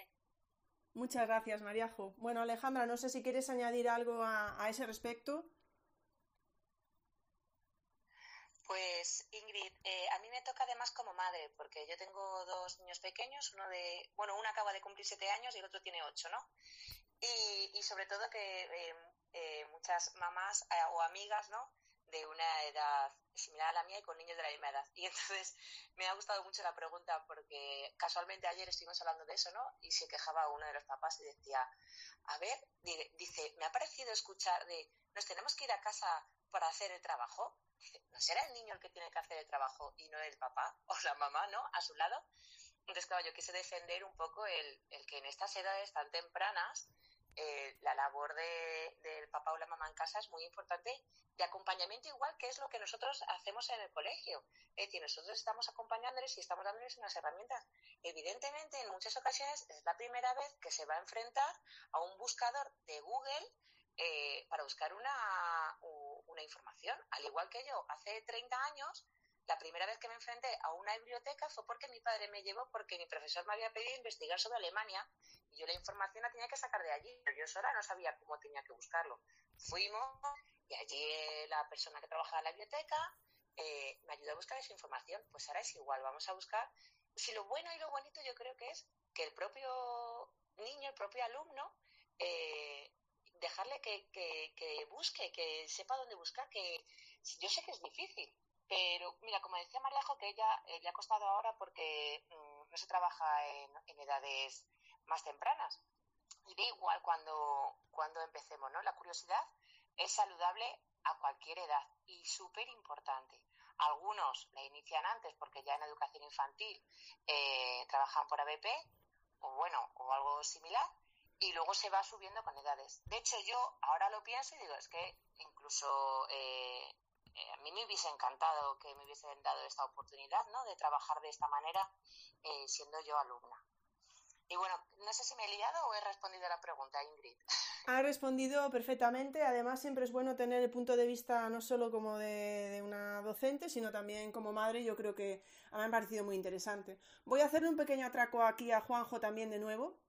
Muchas gracias, Mariajo. Bueno, Alejandra, no sé si quieres añadir algo a ese respecto. Pues Ingrid, eh, a mí me toca además como madre, porque yo tengo dos niños pequeños, uno de, bueno, uno acaba de cumplir siete años y el otro tiene ocho, ¿no? Y, sobre todo que eh, eh, muchas mamás o amigas, ¿no? De una edad similar a la mía y con niños de la misma edad. Y entonces me ha gustado mucho la pregunta porque casualmente ayer estuvimos hablando de eso, ¿no? Y se quejaba uno de los papás y decía, a ver, dice, me ha parecido escuchar de, nos tenemos que ir a casa para hacer el trabajo. ¿no será el niño el que tiene que hacer el trabajo y no el papá o la mamá, ¿no? A su lado. Entonces, claro, yo quise defender un poco el, el que en estas edades tan tempranas eh, la labor de, del papá o la mamá en casa es muy importante de acompañamiento igual que es lo que nosotros hacemos en el colegio. Es decir, nosotros estamos acompañándoles y estamos dándoles unas herramientas. Evidentemente, en muchas ocasiones es la primera vez que se va a enfrentar a un buscador de Google eh, para buscar una, una información. Al igual que yo, hace 30 años la primera vez que me enfrenté a una biblioteca fue porque mi padre me llevó, porque mi profesor me había pedido investigar sobre Alemania yo la información la tenía que sacar de allí, pero yo sola no sabía cómo tenía que buscarlo. Fuimos y allí eh, la persona que trabajaba en la biblioteca eh, me ayudó a buscar esa información. Pues ahora es igual, vamos a buscar. Si lo bueno y lo bonito yo creo que es que el propio niño, el propio alumno, eh, dejarle que, que busque, que sepa dónde buscar, que yo sé que es difícil, pero mira, como decía Mariajo, que ella eh, le ha costado ahora porque mm, no se trabaja en, edades más tempranas. Y da igual cuando, cuando empecemos, ¿no? La curiosidad es saludable a cualquier edad y súper importante. Algunos la inician antes porque ya en educación infantil eh, trabajan por ABP o bueno, o algo similar y luego se va subiendo con edades. De hecho, yo ahora lo pienso y digo, es que incluso eh, eh, a mí me hubiese encantado que me hubiesen dado esta oportunidad, ¿no? De trabajar de esta manera siendo yo alumna. Y bueno, no sé si me he liado o he respondido a la pregunta, Ingrid. Ha respondido perfectamente. Además, siempre es bueno tener el punto de vista no solo como de, una docente, sino también como madre. Yo creo que me ha parecido muy interesante. Voy a hacerle un pequeño atraco aquí a Juanjo también de nuevo,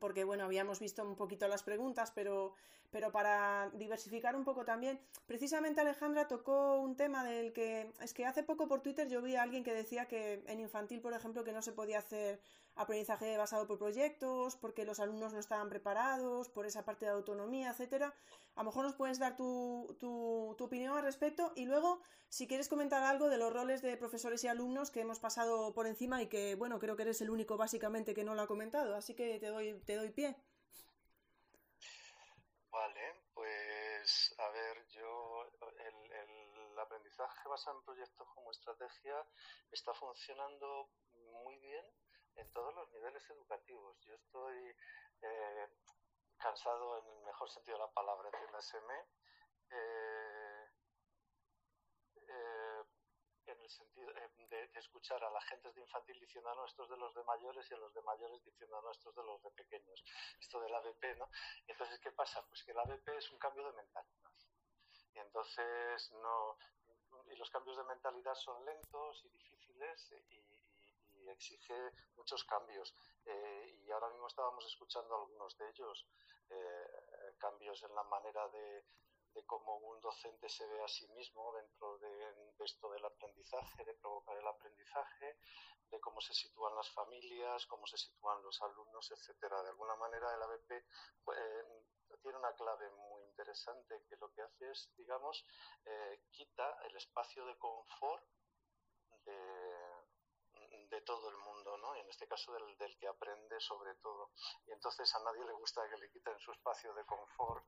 porque bueno, habíamos visto un poquito las preguntas, pero pero para diversificar un poco también, precisamente Alejandra tocó un tema del que es que hace poco por Twitter yo vi a alguien que decía que en infantil, por ejemplo, que no se podía hacer aprendizaje basado por proyectos, porque los alumnos no estaban preparados, por esa parte de autonomía, etcétera. A lo mejor nos puedes dar tu, tu, tu, opinión al respecto y luego, si quieres comentar algo de los roles de profesores y alumnos que hemos pasado por encima y que, bueno, creo que eres el único básicamente que no lo ha comentado, así que te doy, te doy pie. Vale, pues a ver, yo el, aprendizaje basado en proyectos como estrategia está funcionando muy bien en todos los niveles educativos. Yo estoy eh, cansado en el mejor sentido de la palabra, entiéndaseme, eh, eh, en el sentido eh, de, escuchar a la gente de infantil diciendo, a nuestros de los de mayores y a los de mayores diciendo, a nuestros de los de pequeños. Esto del ABP, ¿no? entonces, ¿qué pasa? Pues que el ABP es un cambio de mentalidad. Y entonces, no. Y los cambios de mentalidad son lentos y difíciles y, exige muchos cambios. Eh, y ahora mismo estábamos escuchando algunos de ellos, eh, cambios en la manera de, de cómo un docente se ve a sí mismo dentro de, esto del aprendizaje, de provocar el aprendizaje, de cómo se sitúan las familias, cómo se sitúan los alumnos, etcétera. De alguna manera el ABP pues, tiene una clave muy interesante que lo que hace es, digamos, eh, quita el espacio de confort de, de todo el mundo, ¿no? Y en este caso del, del, que aprende sobre todo. Y entonces a nadie le gusta que le quiten su espacio de confort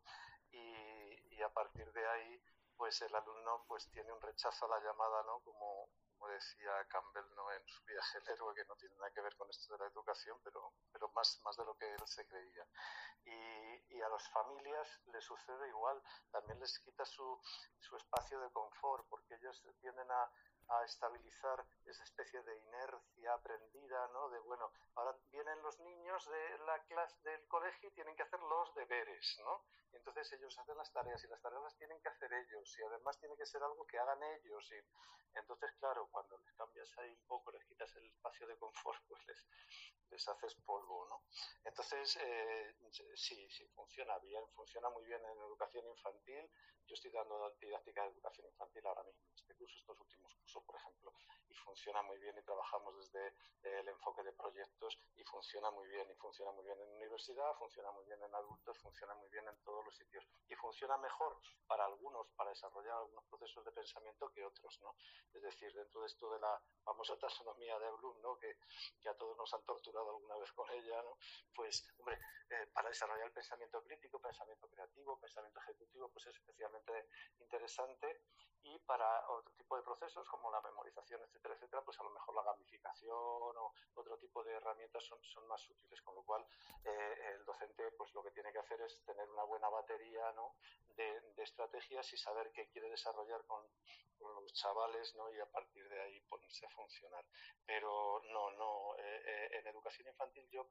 y y a partir de ahí pues el alumno pues tiene un rechazo a la llamada, ¿no? Como, como decía Campbell ¿no? en su viaje el héroe, que no tiene nada que ver con esto de la educación, pero, pero más, más de lo que él se creía. Y, y a las familias les sucede igual, también les quita su, su espacio de confort, porque ellos tienden a, a estabilizar esa especie de inercia aprendida, ¿no? De bueno, ahora vienen los niños de la clase del colegio y tienen que hacer los deberes, ¿no? Entonces ellos hacen las tareas y las tareas las tienen que hacer ellos y además tiene que ser algo que hagan ellos y entonces claro, cuando les cambias ahí un poco, les quitas el espacio de confort, pues les, les haces polvo, ¿no? Entonces eh, sí, sí funciona bien, funciona muy bien en educación infantil. Yo estoy dando didáctica de educación infantil ahora mismo, este curso, estos últimos cursos por ejemplo, y funciona muy bien y trabajamos desde el enfoque de proyectos y funciona muy bien y funciona muy bien en universidad, funciona muy bien en adultos, funciona muy bien en todos los sitios y funciona mejor para algunos para desarrollar algunos procesos de pensamiento que otros, ¿no? Es decir, dentro de esto de la famosa taxonomía de Bloom, ¿no? Que, que a todos nos han torturado alguna vez con ella, ¿no? Pues, hombre, eh, para desarrollar el pensamiento crítico, pensamiento creativo, pensamiento ejecutivo, pues es especialmente interesante y para otro tipo de procesos como la memorización, etcétera, etcétera, pues a lo mejor la gamificación o otro tipo de herramientas son, son más útiles, con lo cual eh, el docente pues lo que tiene que hacer es tener una buena batería ¿no? de, estrategias y saber qué quiere desarrollar con, los chavales ¿no? y a partir de ahí ponerse a funcionar. Pero no, no, eh, eh, en educación infantil yo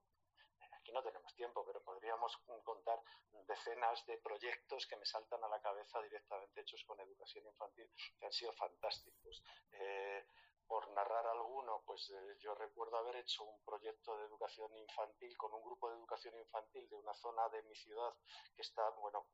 aquí no tenemos tiempo, pero podríamos contar decenas de proyectos que me saltan a la cabeza directamente hechos con educación infantil que han sido fantásticos. Eh, por narrar alguno, pues eh, yo recuerdo haber hecho un proyecto de educación infantil con un grupo de educación infantil de una zona de mi ciudad que está, bueno,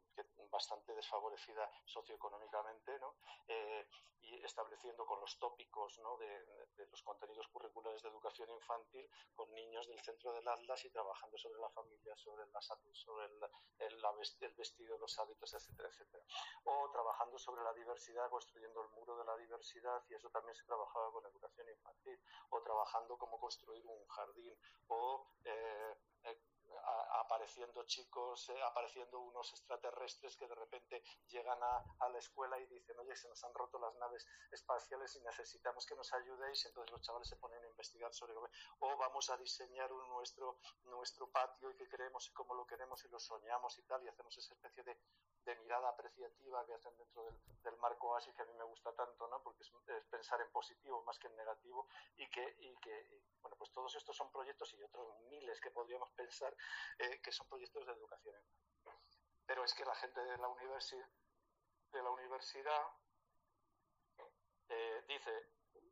bastante desfavorecida socioeconómicamente, ¿no? Eh, y estableciendo con los tópicos ¿no? de, los contenidos curriculares de educación infantil con niños del centro del Atlas y trabajando sobre la familia, sobre la salud, sobre el, el vestido, los hábitos, etcétera, etcétera. O trabajando sobre la diversidad, construyendo el muro de la diversidad y eso también se trabajaba con educación infantil, o trabajando cómo construir un jardín, o eh, eh, apareciendo chicos, eh, apareciendo unos extraterrestres que de repente llegan a, a, la escuela y dicen, oye, se nos han roto las naves espaciales y necesitamos que nos ayudéis, entonces los chavales se ponen a investigar sobre, o vamos a diseñar un, nuestro, nuestro patio y que queremos y cómo lo queremos y lo soñamos y tal, y hacemos esa especie de, de mirada apreciativa que hacen dentro del, marco así que a mí me gusta tanto, ¿no? porque es, pensar en positivo más que en negativo y que, y que, bueno, pues todos estos son proyectos y otros miles que podríamos pensar eh, que son proyectos de educación. Pero es que la gente de la, universidad de la universidad eh, dice,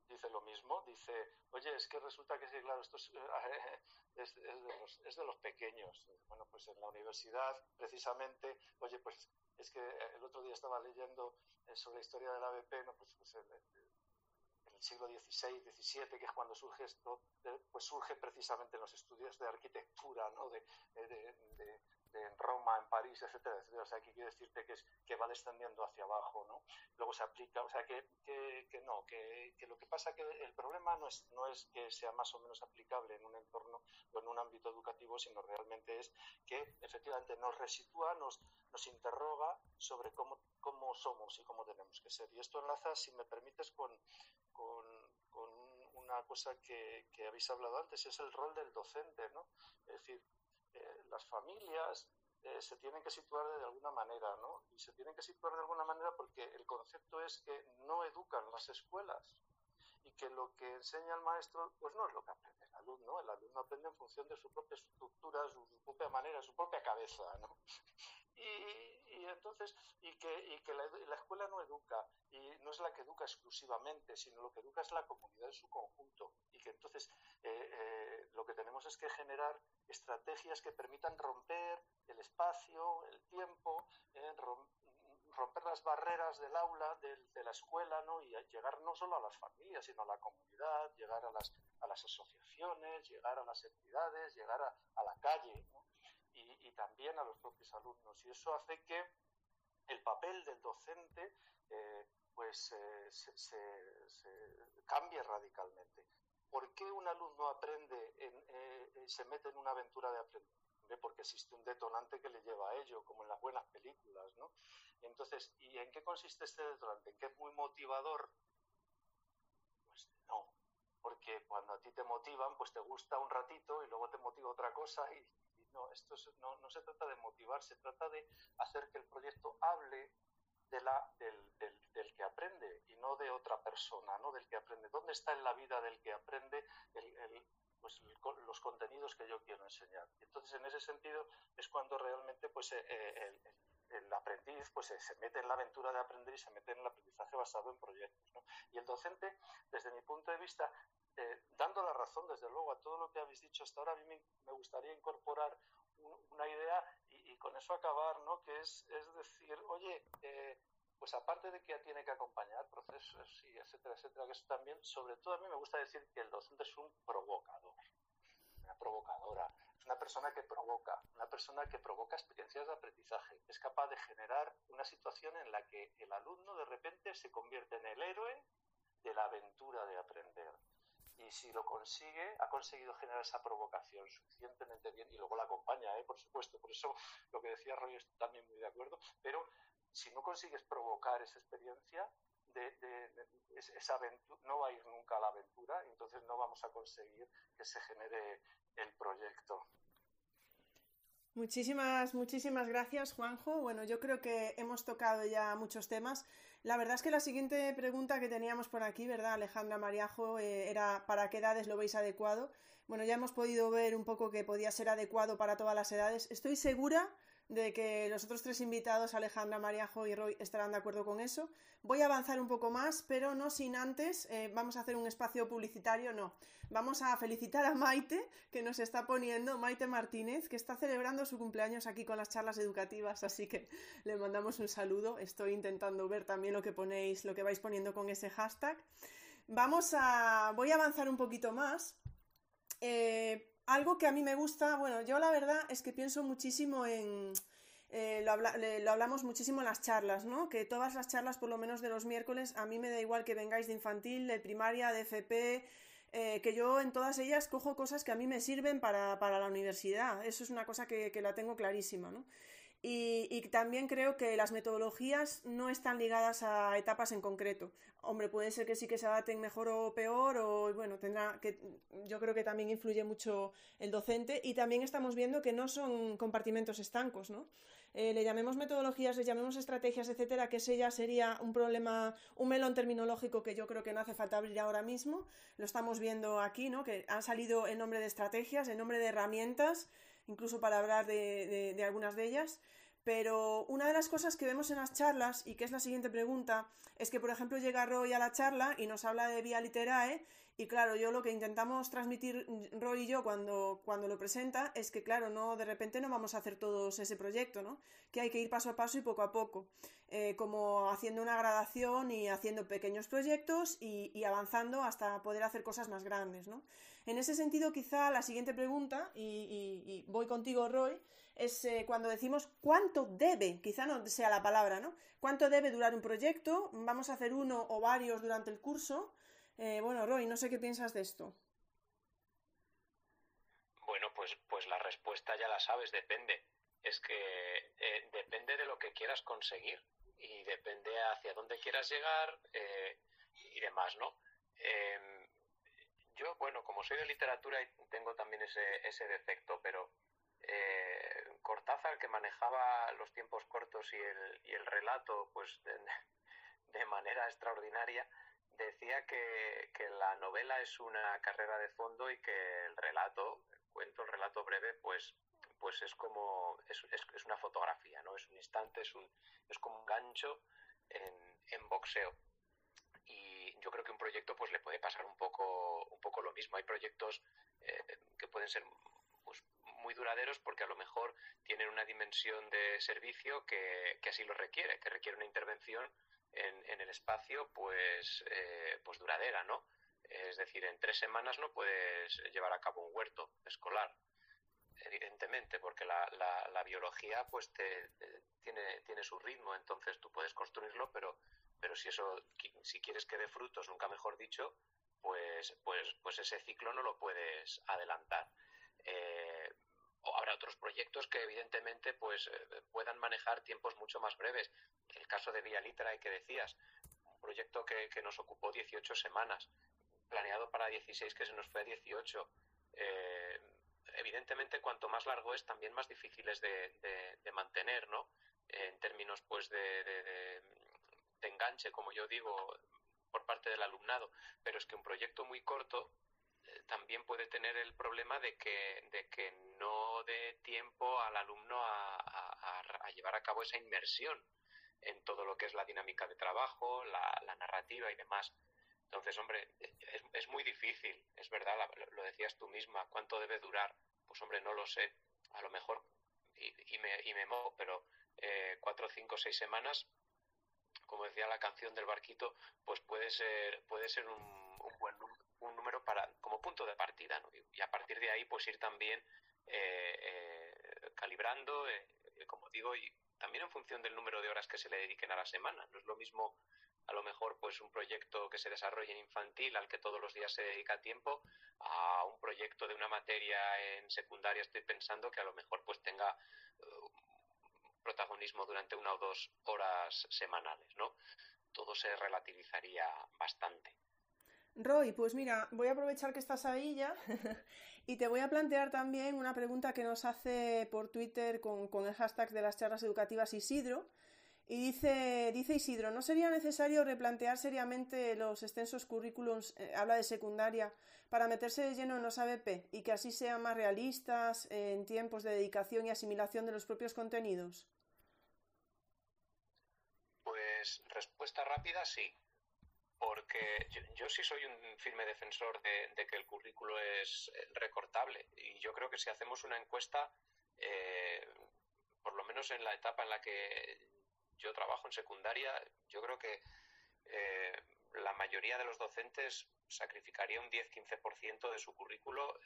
dice lo mismo, dice, oye, es que resulta que sí, claro, esto es, es, de los, es, de los, pequeños. Bueno, pues en la universidad, precisamente, oye, pues es que el otro día estaba leyendo eh, sobre la historia del ABP, ¿no? pues, pues en el siglo XVI, XVII, que es cuando surge esto, pues surge precisamente en los estudios de arquitectura, ¿no? de, de, de en Roma, en París, etcétera, etcétera. O sea, aquí quiero decirte que, es, que va descendiendo hacia abajo, ¿no? Luego se aplica, o sea, que, que, que no, que, que, lo que pasa que el problema no es, no es que sea más o menos aplicable en un entorno o en un ámbito educativo, sino realmente es que efectivamente nos resitúa, nos, nos interroga sobre cómo, cómo somos y cómo tenemos que ser. Y esto enlaza, si me permites, con, con, con una cosa que, que habéis hablado antes, es el rol del docente, ¿no? Es decir, eh, las familias eh, se tienen que situar de alguna manera, ¿no? Y se tienen que situar de alguna manera porque el concepto es que no educan las escuelas y que lo que enseña el maestro, pues no es lo que aprende el alumno. El alumno aprende en función de su propia estructura, su, su propia manera, su propia cabeza, ¿no? Y, y, entonces, y que, y que la, la, escuela no educa, y no es la que educa exclusivamente, sino lo que educa es la comunidad en su conjunto. Y que entonces eh, eh, lo que tenemos es que generar estrategias que permitan romper el espacio, el tiempo, eh, rom romper las barreras del aula, de, de, la escuela, ¿no? Y llegar no solo a las familias, sino a la comunidad, llegar a las, a las asociaciones, llegar a las entidades, llegar a, a la calle, ¿no? También a los propios alumnos. Y eso hace que el papel del docente eh, pues eh, se, se, se, cambie radicalmente. ¿Por qué un alumno aprende, en, eh, se mete en una aventura de aprendizaje? Porque existe un detonante que le lleva a ello, como en las buenas películas, ¿no? Entonces, ¿y en qué consiste este detonante? ¿En qué es muy motivador? Pues no, porque cuando a ti te motivan, pues te gusta un ratito y luego te motiva otra cosa y, no, esto es, no, se trata de motivar, se trata de hacer que el proyecto hable de la, del, del, del, que aprende y no de otra persona, ¿no? del que aprende. ¿Dónde está en la vida del que aprende el, el, pues, los contenidos que yo quiero enseñar? Entonces, en ese sentido, es cuando realmente pues, eh, el, aprendiz pues, se mete en la aventura de aprender y se mete en el aprendizaje basado en proyectos. ¿no? Y el docente, desde mi punto de vista, dando la razón, desde luego, a todo lo que habéis dicho hasta ahora, a mí me, gustaría incorporar un, una idea y, con eso acabar, ¿no? Que es, es decir, oye, eh, pues aparte de que tiene que acompañar procesos y etcétera, etcétera, que eso también, sobre todo a mí me gusta decir que el docente es un provocador, una provocadora, es una persona que provoca, una persona que provoca experiencias de aprendizaje, es capaz de generar una situación en la que el alumno de repente se convierte en el héroe de la aventura de aprender. Y si lo consigue, ha conseguido generar esa provocación suficientemente bien y luego la acompaña, ¿eh? por supuesto. Por eso lo que decía Roy estoy también muy de acuerdo. Pero si no consigues provocar esa experiencia, de, esa aventura, no va a ir nunca a la aventura, entonces no vamos a conseguir que se genere el proyecto. Muchísimas, muchísimas gracias, Juanjo. Bueno, yo creo que hemos tocado ya muchos temas. La verdad es que la siguiente pregunta que teníamos por aquí, ¿verdad, Alejandra Mariajo? Eh, era ¿para qué edades lo veis adecuado? Bueno, ya hemos podido ver un poco que podía ser adecuado para todas las edades. Estoy segura de que los otros tres invitados, Alejandra, Mariajo y Roy, estarán de acuerdo con eso. Voy a avanzar un poco más, pero no sin antes, eh, vamos a hacer un espacio publicitario, no. Vamos a felicitar a Maite, que nos está poniendo, Maite Martínez, que está celebrando su cumpleaños aquí con las charlas educativas, así que le mandamos un saludo. Estoy intentando ver también lo que ponéis, lo que vais poniendo con ese hashtag. Vamos a, voy a avanzar un poquito más. Eh, algo que a mí me gusta, bueno, yo la verdad es que pienso muchísimo en... Eh, lo, hablamos muchísimo en las charlas, ¿no? Que todas las charlas, por lo menos de los miércoles, a mí me da igual que vengáis de infantil, de primaria, de FP, eh, que yo en todas ellas cojo cosas que a mí me sirven para, la universidad. Eso es una cosa que, que la tengo clarísima, ¿no? Y, también creo que las metodologías no están ligadas a etapas en concreto. Hombre, puede ser que sí que se adapten mejor o peor, o bueno, tendrá que. Yo creo que también influye mucho el docente. Y también estamos viendo que no son compartimentos estancos, ¿no? Eh, le llamemos metodologías, le llamemos estrategias, etcétera, que ese ya sería un problema, un melón terminológico que yo creo que no hace falta abrir ahora mismo. Lo estamos viendo aquí, ¿no? Que ha salido el nombre de estrategias, el nombre de herramientas incluso para hablar de, algunas de ellas. Pero una de las cosas que vemos en las charlas, y que es la siguiente pregunta, es que, por ejemplo, llega Roy a la charla y nos habla de Vía Literae, y claro, yo lo que intentamos transmitir Roy y yo cuando, cuando lo presenta es que, claro, no de repente no vamos a hacer todos ese proyecto, ¿no? Que hay que ir paso a paso y poco a poco, eh, como haciendo una gradación y haciendo pequeños proyectos y, y avanzando hasta poder hacer cosas más grandes, ¿no? En ese sentido, quizá la siguiente pregunta, y, voy contigo, Roy, es eh, cuando decimos cuánto debe, quizá no sea la palabra, ¿no? ¿Cuánto debe durar un proyecto? ¿Vamos a hacer uno o varios durante el curso? Eh, bueno, Roy, no sé qué piensas de esto. Bueno, pues, pues la respuesta ya la sabes, depende. Es que eh, depende de lo que quieras conseguir y depende hacia dónde quieras llegar y demás, ¿no? Em, yo, bueno, como soy de literatura tengo también ese, ese defecto, pero eh, Cortázar, que manejaba los tiempos cortos y el, y el relato pues de, manera extraordinaria, decía que, la novela es una carrera de fondo y que el relato, el cuento, el relato breve, pues, pues es como es, es, una fotografía, ¿no? Es un instante, es, un, es como un gancho en boxeo yo creo que un proyecto pues le puede pasar un poco, un poco lo mismo. Hay proyectos eh, que pueden ser pues, muy duraderos porque a lo mejor tienen una dimensión de servicio que, así lo requiere, que requiere una intervención en, el espacio pues, eh, pues duradera, ¿no? Es decir, en tres semanas no puedes llevar a cabo un huerto escolar, evidentemente, porque la, la, biología pues tiene, tiene su ritmo, entonces tú puedes construirlo, pero pero si eso, si quieres que dé frutos, nunca mejor dicho, pues, pues, pues ese ciclo no lo puedes adelantar. Eh, o habrá otros proyectos que evidentemente pues eh, puedan manejar tiempos mucho más breves. El caso de Vía Litra, que decías, un proyecto que, nos ocupó 18 semanas, planeado para 16 que se nos fue a 18. Eh, evidentemente, cuanto más largo es, también más difícil es de, mantener, ¿no? En términos, pues, de, de enganche, como yo digo, por parte del alumnado, pero es que un proyecto muy corto eh, también puede tener el problema de que, de que no dé tiempo al alumno a, llevar a cabo esa inmersión en todo lo que es la dinámica de trabajo, la, narrativa y demás. Entonces, hombre, es, es muy difícil, es verdad, lo, decías tú misma, ¿cuánto debe durar? Pues, hombre, no lo sé. A lo mejor, y, me, y me pero eh, cuatro, cinco, seis semanas como decía la canción del barquito, pues puede ser, puede ser un, un buen un número para, como punto de partida, ¿no? Y a partir de ahí, pues ir también eh, eh, calibrando, eh, como digo, y también en función del número de horas que se le dediquen a la semana. No es lo mismo a lo mejor pues un proyecto que se desarrolle en infantil al que todos los días se dedica tiempo a un proyecto de una materia en secundaria estoy pensando que a lo mejor pues tenga protagonismo durante una o dos horas semanales, ¿no? Todo se relativizaría bastante. Roy, pues mira, voy a aprovechar que estás ahí ya y te voy a plantear también una pregunta que nos hace por Twitter con, el hashtag de las charlas educativas Isidro. Y dice, dice Isidro, ¿no sería necesario replantear seriamente los extensos currículums, eh, habla de secundaria, para meterse de lleno en los ABP y que así sean más realistas en tiempos de dedicación y asimilación de los propios contenidos? Pues respuesta rápida, sí. Porque yo, sí soy un firme defensor de, que el currículo es eh, recortable. Y yo creo que si hacemos una encuesta, eh, por lo menos en la etapa en la que yo trabajo en secundaria, yo creo que eh, la mayoría de los docentes sacrificaría un 10-15% de su currículo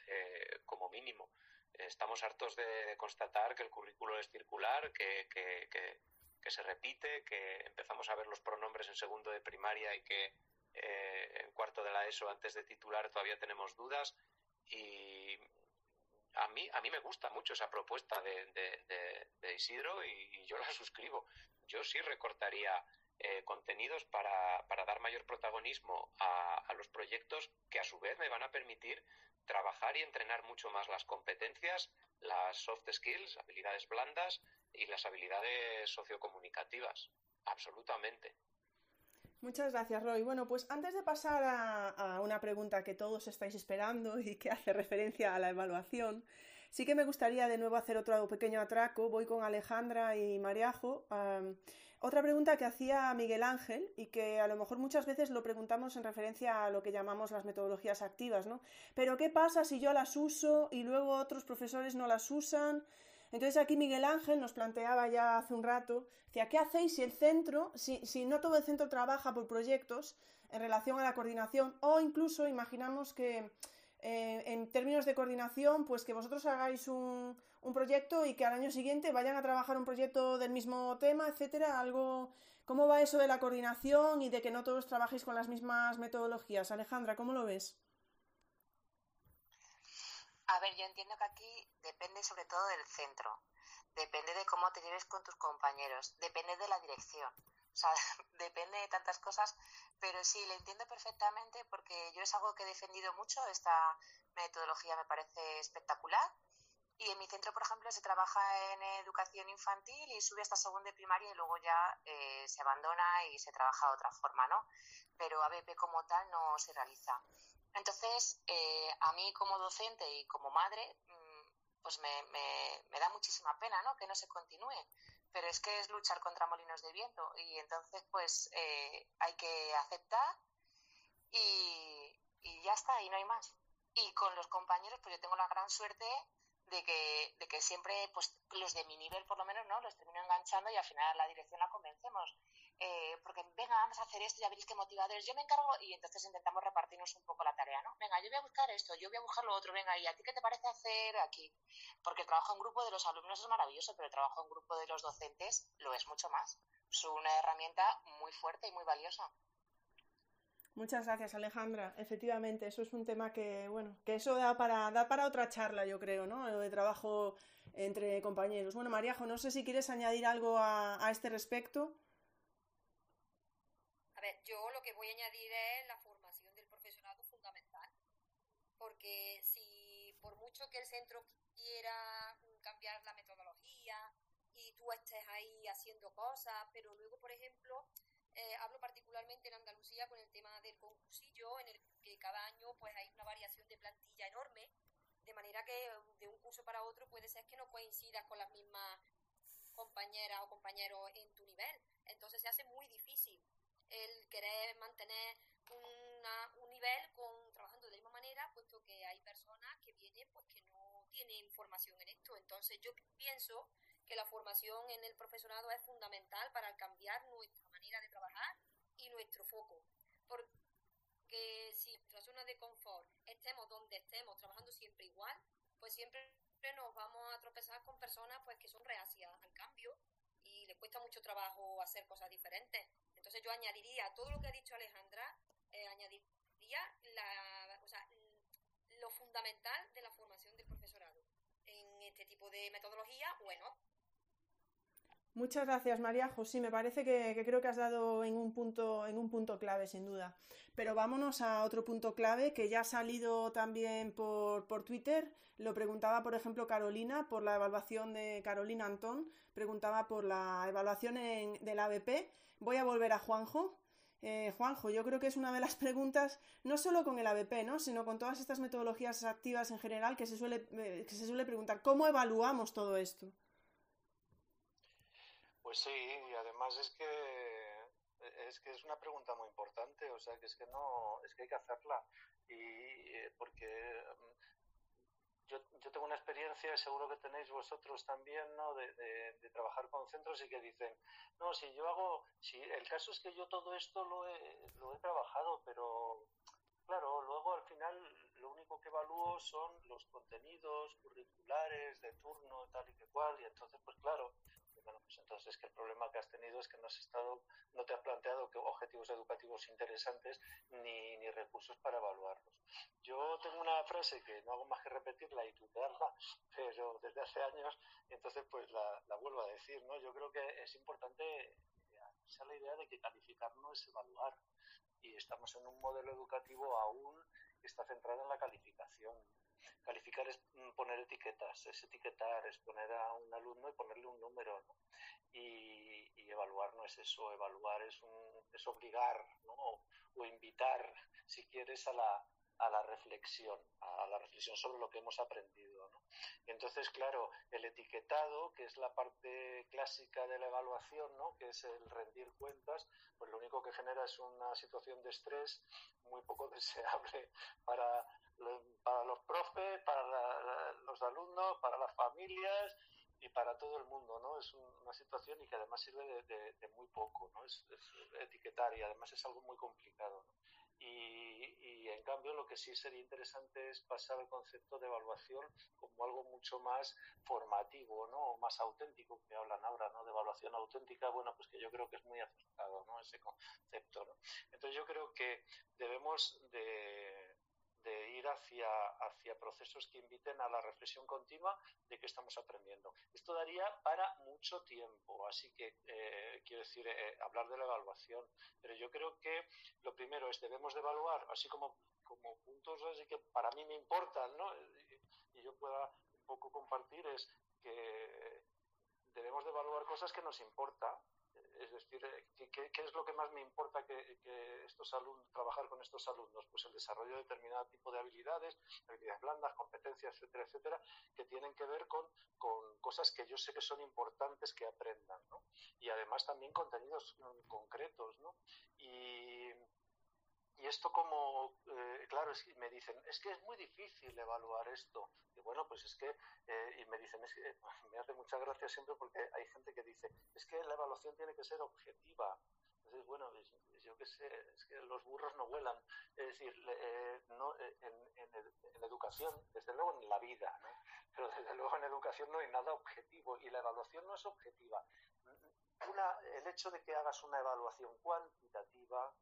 como mínimo. Estamos hartos de, constatar que el currículo es circular, que se repite, que empezamos a ver los pronombres en segundo de primaria y que eh, en cuarto de la ESO antes de titular todavía tenemos dudas y a mí, a mí me gusta mucho esa propuesta de, Isidro y, yo la suscribo. Yo sí recortaría eh, contenidos para, para, dar mayor protagonismo a, a, los proyectos que a su vez me van a permitir trabajar y entrenar mucho más las competencias, las soft skills, habilidades blandas y las habilidades sociocomunicativas. Absolutamente. Muchas gracias, Roy. Bueno, pues antes de pasar a, una pregunta que todos estáis esperando y que hace referencia a la evaluación, sí que me gustaría de nuevo hacer otro pequeño atraco. Voy con Alejandra y Mariajo. otra pregunta que hacía Miguel Ángel y que a lo mejor muchas veces lo preguntamos en referencia a lo que llamamos las metodologías activas, ¿no? Pero ¿qué pasa si yo las uso y luego otros profesores no las usan? Entonces aquí Miguel Ángel nos planteaba ya hace un rato, decía, ¿qué hacéis si el centro, si, no todo el centro trabaja por proyectos en relación a la coordinación o incluso imaginamos que eh, en términos de coordinación, pues que vosotros hagáis un, proyecto y que al año siguiente vayan a trabajar un proyecto del mismo tema, etcétera, algo... ¿Cómo va eso de la coordinación y de que no todos trabajéis con las mismas metodologías? Alejandra, ¿cómo lo ves? A ver, yo entiendo que aquí depende sobre todo del centro, depende de cómo te lleves con tus compañeros, depende de la dirección, o sea, depende de tantas cosas, pero sí, le entiendo perfectamente porque yo es algo que he defendido mucho, esta metodología me parece espectacular. Y en mi centro, por ejemplo, se trabaja en educación infantil y sube hasta segundo de primaria y luego ya eh, se abandona y se trabaja de otra forma, ¿no? Pero ABP como tal no se realiza. Entonces, eh, a mí como docente y como madre, mm, pues me, me, da muchísima pena, ¿no? Que no se continúe. Pero es que es luchar contra molinos de viento y entonces, pues, eh, hay que aceptar y, y ya está, y no hay más. Y con los compañeros, pues yo tengo la gran suerte de que, de que siempre, pues los de mi nivel por lo menos, ¿no? Los termino enganchando y al final la dirección la convencemos. Eh, porque venga, vamos a hacer esto, ya veréis qué motivadores, yo me encargo y entonces intentamos repartirnos un poco la tarea, ¿no? Venga, yo voy a buscar esto, yo voy a buscar lo otro, venga, ¿y a ti qué te parece hacer aquí? Porque el trabajo en grupo de los alumnos es maravilloso, pero el trabajo en grupo de los docentes lo es mucho más. Es una herramienta muy fuerte y muy valiosa. Muchas gracias, Alejandra. Efectivamente, eso es un tema que, bueno, que eso da para, da para otra charla, yo creo, ¿no? Lo de trabajo entre compañeros. Bueno, Mariajo, no sé si quieres añadir algo a este respecto yo lo que voy a añadir es la formación del profesorado fundamental, porque si por mucho que el centro quiera cambiar la metodología y tú estés ahí haciendo cosas, pero luego, por ejemplo, eh, hablo particularmente en Andalucía con el tema del concursillo, en el que cada año pues hay una variación de plantilla enorme, de manera que de un curso para otro puede ser que no coincidas con las mismas compañeras o compañeros en tu nivel. Entonces se hace muy difícil el querer mantener un nivel con trabajando de la misma manera, puesto que hay personas que vienen pues que no tienen formación en esto. Entonces yo pienso que la formación en el profesorado es fundamental para cambiar nuestra manera de trabajar y nuestro foco. Porque si nuestra zona de confort estemos donde estemos, trabajando siempre igual, pues siempre nos vamos a tropezar con personas pues que son reacias al cambio y les cuesta mucho trabajo hacer cosas diferentes. Entonces yo añadiría todo lo que ha dicho Alejandra, eh, añadiría o lo fundamental de la formación del profesorado en este tipo de metodología bueno Muchas gracias, María José. Me parece que, creo que has dado en un punto, en un punto clave, sin duda. Pero vámonos a otro punto clave que ya ha salido también por, por Twitter. Lo preguntaba, por ejemplo, Carolina por la evaluación de Carolina Antón. Preguntaba por la evaluación en, del ABP. Voy a volver a Juanjo. Eh, Juanjo, yo creo que es una de las preguntas, no solo con el ABP, ¿no? sino con todas estas metodologías activas en general, que se suele, eh, que se suele preguntar, ¿cómo evaluamos todo esto? Pues sí, y además es que es que es una pregunta muy importante, o sea que es que no, es que hay que hacerla y eh, porque mm, yo, yo tengo una experiencia, seguro que tenéis vosotros también, ¿no? De, de, trabajar con centros y que dicen, no, si yo hago, si el caso es que yo todo esto lo he, lo he trabajado, pero claro, luego al final lo único que evalúo son los contenidos curriculares de turno, tal y que cual, y entonces, pues claro, bueno, pues entonces es que el problema que has tenido es que no has estado, no te has planteado objetivos educativos interesantes ni, ni recursos para evaluarlos. Yo tengo una frase que no hago más que repetirla y tutearla, pero desde hace años, entonces pues la, vuelvo a decir, ¿no? Yo creo que es importante hacerse la idea de que calificar no es evaluar y estamos en un modelo educativo aún que está centrado en la calificación Calificar es mm, poner etiquetas, es etiquetar, es poner a un alumno y ponerle un número, y, evaluar no es eso, evaluar es, es obligar, ¿no? o invitar, si quieres, a la, a la reflexión, a la reflexión sobre lo que hemos aprendido. ¿no? entonces, claro, el etiquetado, que es la parte clásica de la evaluación, ¿no? que es el rendir cuentas, pues lo único que genera es una situación de estrés muy poco deseable para, para los profes, para los alumnos, para las familias y para todo el mundo, ¿no? Es una situación y que además sirve de, muy poco, ¿no? Es, etiquetar y además es algo muy complicado, ¿no? Y, en cambio lo que sí sería interesante es pasar al concepto de evaluación como algo mucho más formativo, ¿no? más auténtico, que hablan ahora, ¿no? De evaluación auténtica, bueno, pues que yo creo que es muy acertado, ¿no? Ese concepto, ¿no? Entonces yo creo que debemos de de ir hacia, hacia procesos que inviten a la reflexión continua de qué estamos aprendiendo. Esto daría para mucho tiempo, así que eh, quiero decir, eh, hablar de la evaluación, pero yo creo que lo primero es debemos de evaluar, así como, como puntos así que para mí me importan, ¿no? y yo pueda un poco compartir, es que debemos de evaluar cosas que nos importa es decir, eh, ¿qué, es lo que más me importa que, estos alumnos, trabajar con estos alumnos? Pues el desarrollo de determinado tipo de habilidades, habilidades blandas, competencias, etcétera, etcétera, que tienen que ver con, con cosas que yo sé que son importantes que aprendan, ¿no? Y además también contenidos mm, concretos, ¿no? Y, y esto como, eh, claro, es me dicen, es que es muy difícil evaluar esto. Y bueno, pues es que, eh, y me dicen, es que me hace mucha gracia siempre porque hay gente que dice, es que la evaluación tiene que ser objetiva. Entonces, bueno, yo qué sé, es que los burros no vuelan. Es decir, eh, no, en, en, educación, desde luego en la vida, ¿no? pero desde luego en educación no hay nada objetivo y la evaluación no es objetiva. Una, el hecho de que hagas una evaluación cuantitativa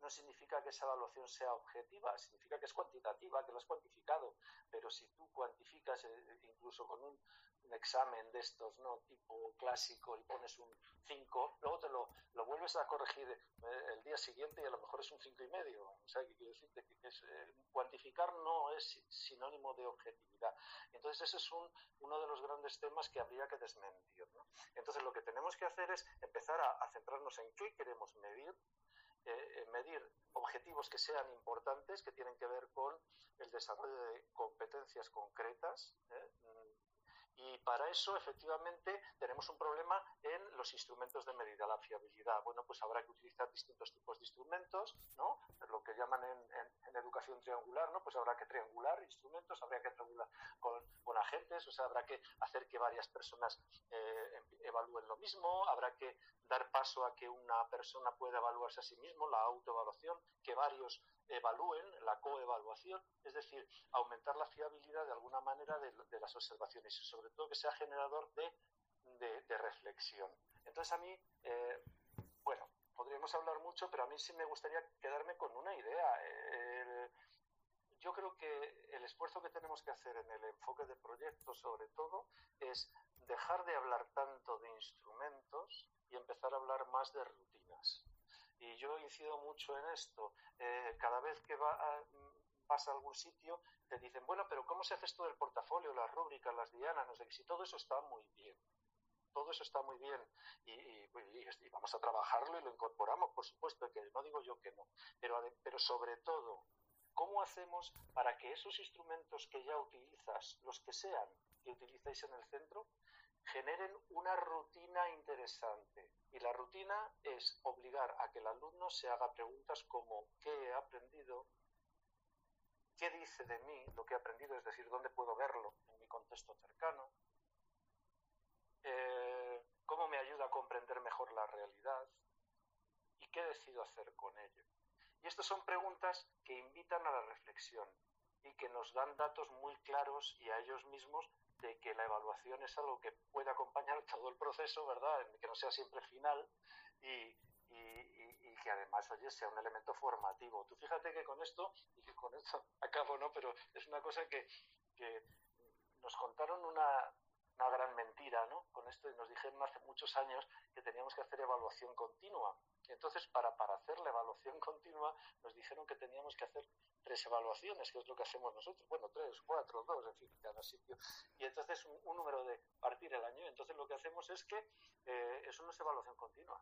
no significa que esa evaluación sea objetiva, significa que es cuantitativa, que lo has cuantificado. Pero si tú cuantificas eh, incluso con un, examen de estos, ¿no? Tipo clásico y pones un 5, luego te lo, lo vuelves a corregir eh, el día siguiente y a lo mejor es un cinco y medio. O sea, quiero decirte que eh, cuantificar no es sinónimo de objetividad. Entonces ese es un, uno de los grandes temas que habría que desmentir. Entonces lo que tenemos que hacer es empezar a centrarnos en qué queremos medir eh, medir objetivos que sean importantes, que tienen que ver con el desarrollo de competencias concretas. ¿eh? Y para eso, efectivamente, tenemos un problema en los instrumentos de medida, la fiabilidad. Bueno, pues habrá que utilizar distintos tipos de instrumentos, ¿no? Lo que llaman en, educación triangular, ¿no? Pues habrá que triangular instrumentos, habrá que triangular con, agentes, o sea, habrá que hacer que varias personas eh, evalúen lo mismo, habrá que dar paso a que una persona pueda evaluarse a sí mismo, la autoevaluación, que varios evalúen, la coevaluación, es decir, aumentar la fiabilidad de alguna manera de, las observaciones y sobre todo que sea generador de, reflexión. Entonces a mí, eh, bueno, podríamos hablar mucho, pero a mí sí me gustaría quedarme con una idea. yo creo que el esfuerzo que tenemos que hacer en el enfoque de proyectos, sobre todo, es dejar de hablar tanto de instrumentos y empezar a hablar más de rutinas. Y yo incido mucho en esto. Eh, cada vez que va vas a algún sitio, te dicen, bueno, pero ¿cómo se hace esto del portafolio, las rúbricas, las dianas? No sé, si todo eso está muy bien. Todo eso está muy bien y, vamos a trabajarlo y lo incorporamos, por supuesto, que no digo yo que no, pero, pero sobre todo, ¿cómo hacemos para que esos instrumentos que ya utilizas, los que sean que utilizáis en el centro, generen una rutina interesante. Y la rutina es obligar a que el alumno se haga preguntas como ¿qué he aprendido? ¿Qué dice de mí lo que he aprendido? Es decir, ¿dónde puedo verlo en mi contexto cercano? Eh, ¿Cómo me ayuda a comprender mejor la realidad? ¿Y qué decido hacer con ello? Y estas son preguntas que invitan a la reflexión y que nos dan datos muy claros y a ellos mismos de que la evaluación es algo que puede acompañar todo el proceso, ¿verdad? Que no sea siempre final y, que además, oye, sea un elemento formativo. Tú fíjate que con esto, y que con esto acabo, ¿no? Pero es una cosa que, que nos contaron una, una gran mentira, ¿no? Con esto nos dijeron hace muchos años que teníamos que hacer evaluación continua. Entonces, para, para hacer la evaluación continua, nos dijeron que teníamos que hacer tres evaluaciones, que es lo que hacemos nosotros. Bueno, tres, cuatro, dos, en fin, cada sitio. Y entonces un, número de partir el año. Entonces lo que hacemos es que eh, eso no es evaluación continua.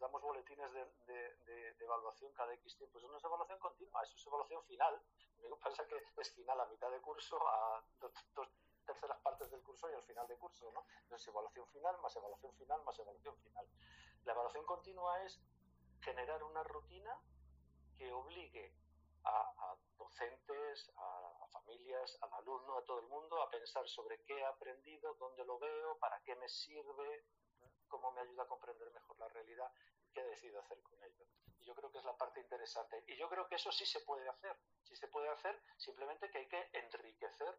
Damos boletines de, de, evaluación cada X tiempo. Eso no es evaluación continua, eso es evaluación final. Lo que pasa que es final a mitad de curso, a dos, terceras partes del curso y al final de curso. ¿no? Entonces, evaluación final, más evaluación final, más evaluación final. La evaluación continua es generar una rutina que obligue a, docentes, a, familias, al alumno, a todo el mundo a pensar sobre qué he aprendido, dónde lo veo, para qué me sirve, cómo me ayuda a comprender mejor la realidad y qué decido hacer con ello. Y yo creo que es la parte interesante. Y yo creo que eso sí se puede hacer. Sí se puede hacer, simplemente que hay que enriquecer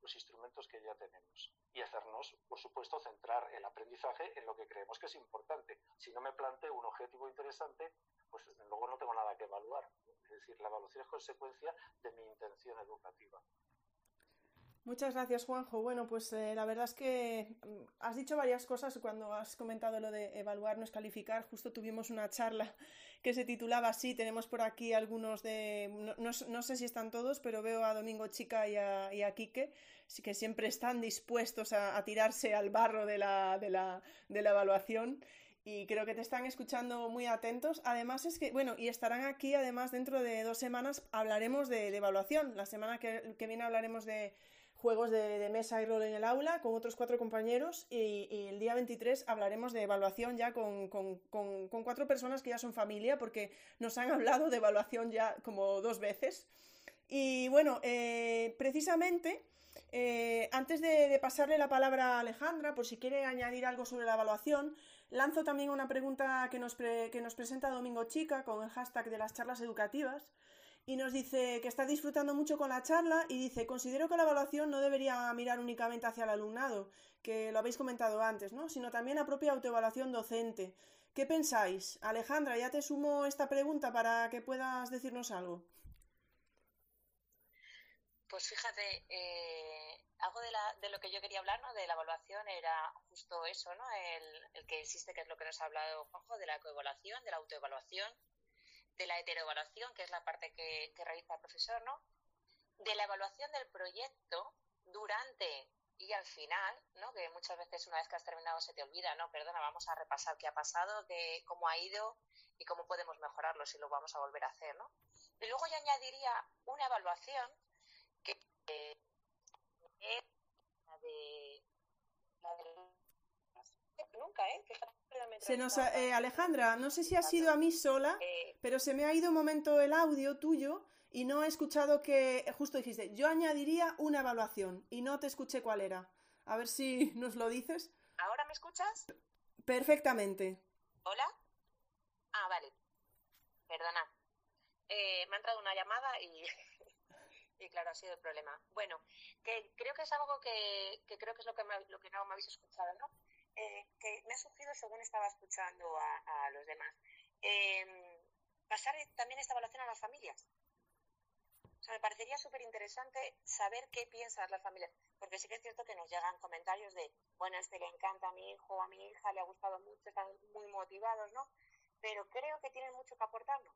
los instrumentos que ya tenemos y hacernos, por supuesto, centrar el aprendizaje en lo que creemos que es importante. Si no me planteo un objetivo interesante, pues luego no tengo nada que evaluar. Es decir, la evaluación es consecuencia de mi intención educativa. Muchas gracias, Juanjo. Bueno, pues eh, la verdad es que mm, has dicho varias cosas cuando has comentado lo de evaluar no es calificar. Justo tuvimos una charla que se titulaba así. Tenemos por aquí algunos de. No, sé si están todos, pero veo a Domingo Chica y a, y a Quique, que siempre están dispuestos a, tirarse al barro de la, de la, de la evaluación y creo que te están escuchando muy atentos. Además es que, bueno, y estarán aquí, además dentro de dos semanas hablaremos de, evaluación. La semana que, viene hablaremos de juegos de, mesa y rol en el aula con otros cuatro compañeros y, el día 23 hablaremos de evaluación ya con, cuatro personas que ya son familia porque nos han hablado de evaluación ya como dos veces. Y bueno, eh, precisamente... Eh, antes de, pasarle la palabra a Alejandra, por si quiere añadir algo sobre la evaluación, lanzo también una pregunta que nos, que nos presenta Domingo Chica con el hashtag de las charlas educativas y nos dice que está disfrutando mucho con la charla y dice, considero que la evaluación no debería mirar únicamente hacia el alumnado, que lo habéis comentado antes, ¿no? sino también la propia autoevaluación docente. ¿Qué pensáis? Alejandra, ya te sumo esta pregunta para que puedas decirnos algo. Pues fíjate, eh, algo de, la, de, lo que yo quería hablar, ¿no? De la evaluación era justo eso, ¿no? El, el, que existe, que es lo que nos ha hablado Juanjo, de la coevaluación, de la autoevaluación, de la heteroevaluación, que es la parte que, realiza el profesor, ¿no? De la evaluación del proyecto durante y al final, ¿no? Que muchas veces una vez que has terminado se te olvida, ¿no? Perdona, vamos a repasar qué ha pasado, qué, cómo ha ido y cómo podemos mejorarlo si lo vamos a volver a hacer, ¿no? Y luego yo añadiría una evaluación que es de Nunca, ¿eh? Se nos eh, Alejandra, no sé si ha sido a mí sola, eh, pero se me ha ido un momento el audio tuyo y no he escuchado que justo dijiste, yo añadiría una evaluación y no te escuché cuál era. A ver si nos lo dices. ¿Ahora me escuchas? Perfectamente. ¿Hola? Ah, vale. Perdona. Eh, me ha entrado una llamada y, y claro, ha sido el problema. Bueno, que creo que es algo que, que creo que es lo que, me, lo que no me habéis escuchado, ¿no? Eh, que me ha surgido según estaba escuchando a, los demás. Eh, pasar también esta evaluación a las familias. Me parecería súper interesante saber qué piensan las familias, porque sí que es cierto que nos llegan comentarios de, bueno, este le encanta a mi hijo o a mi hija, le ha gustado mucho, están muy motivados, ¿no? Pero creo que tienen mucho que aportarnos.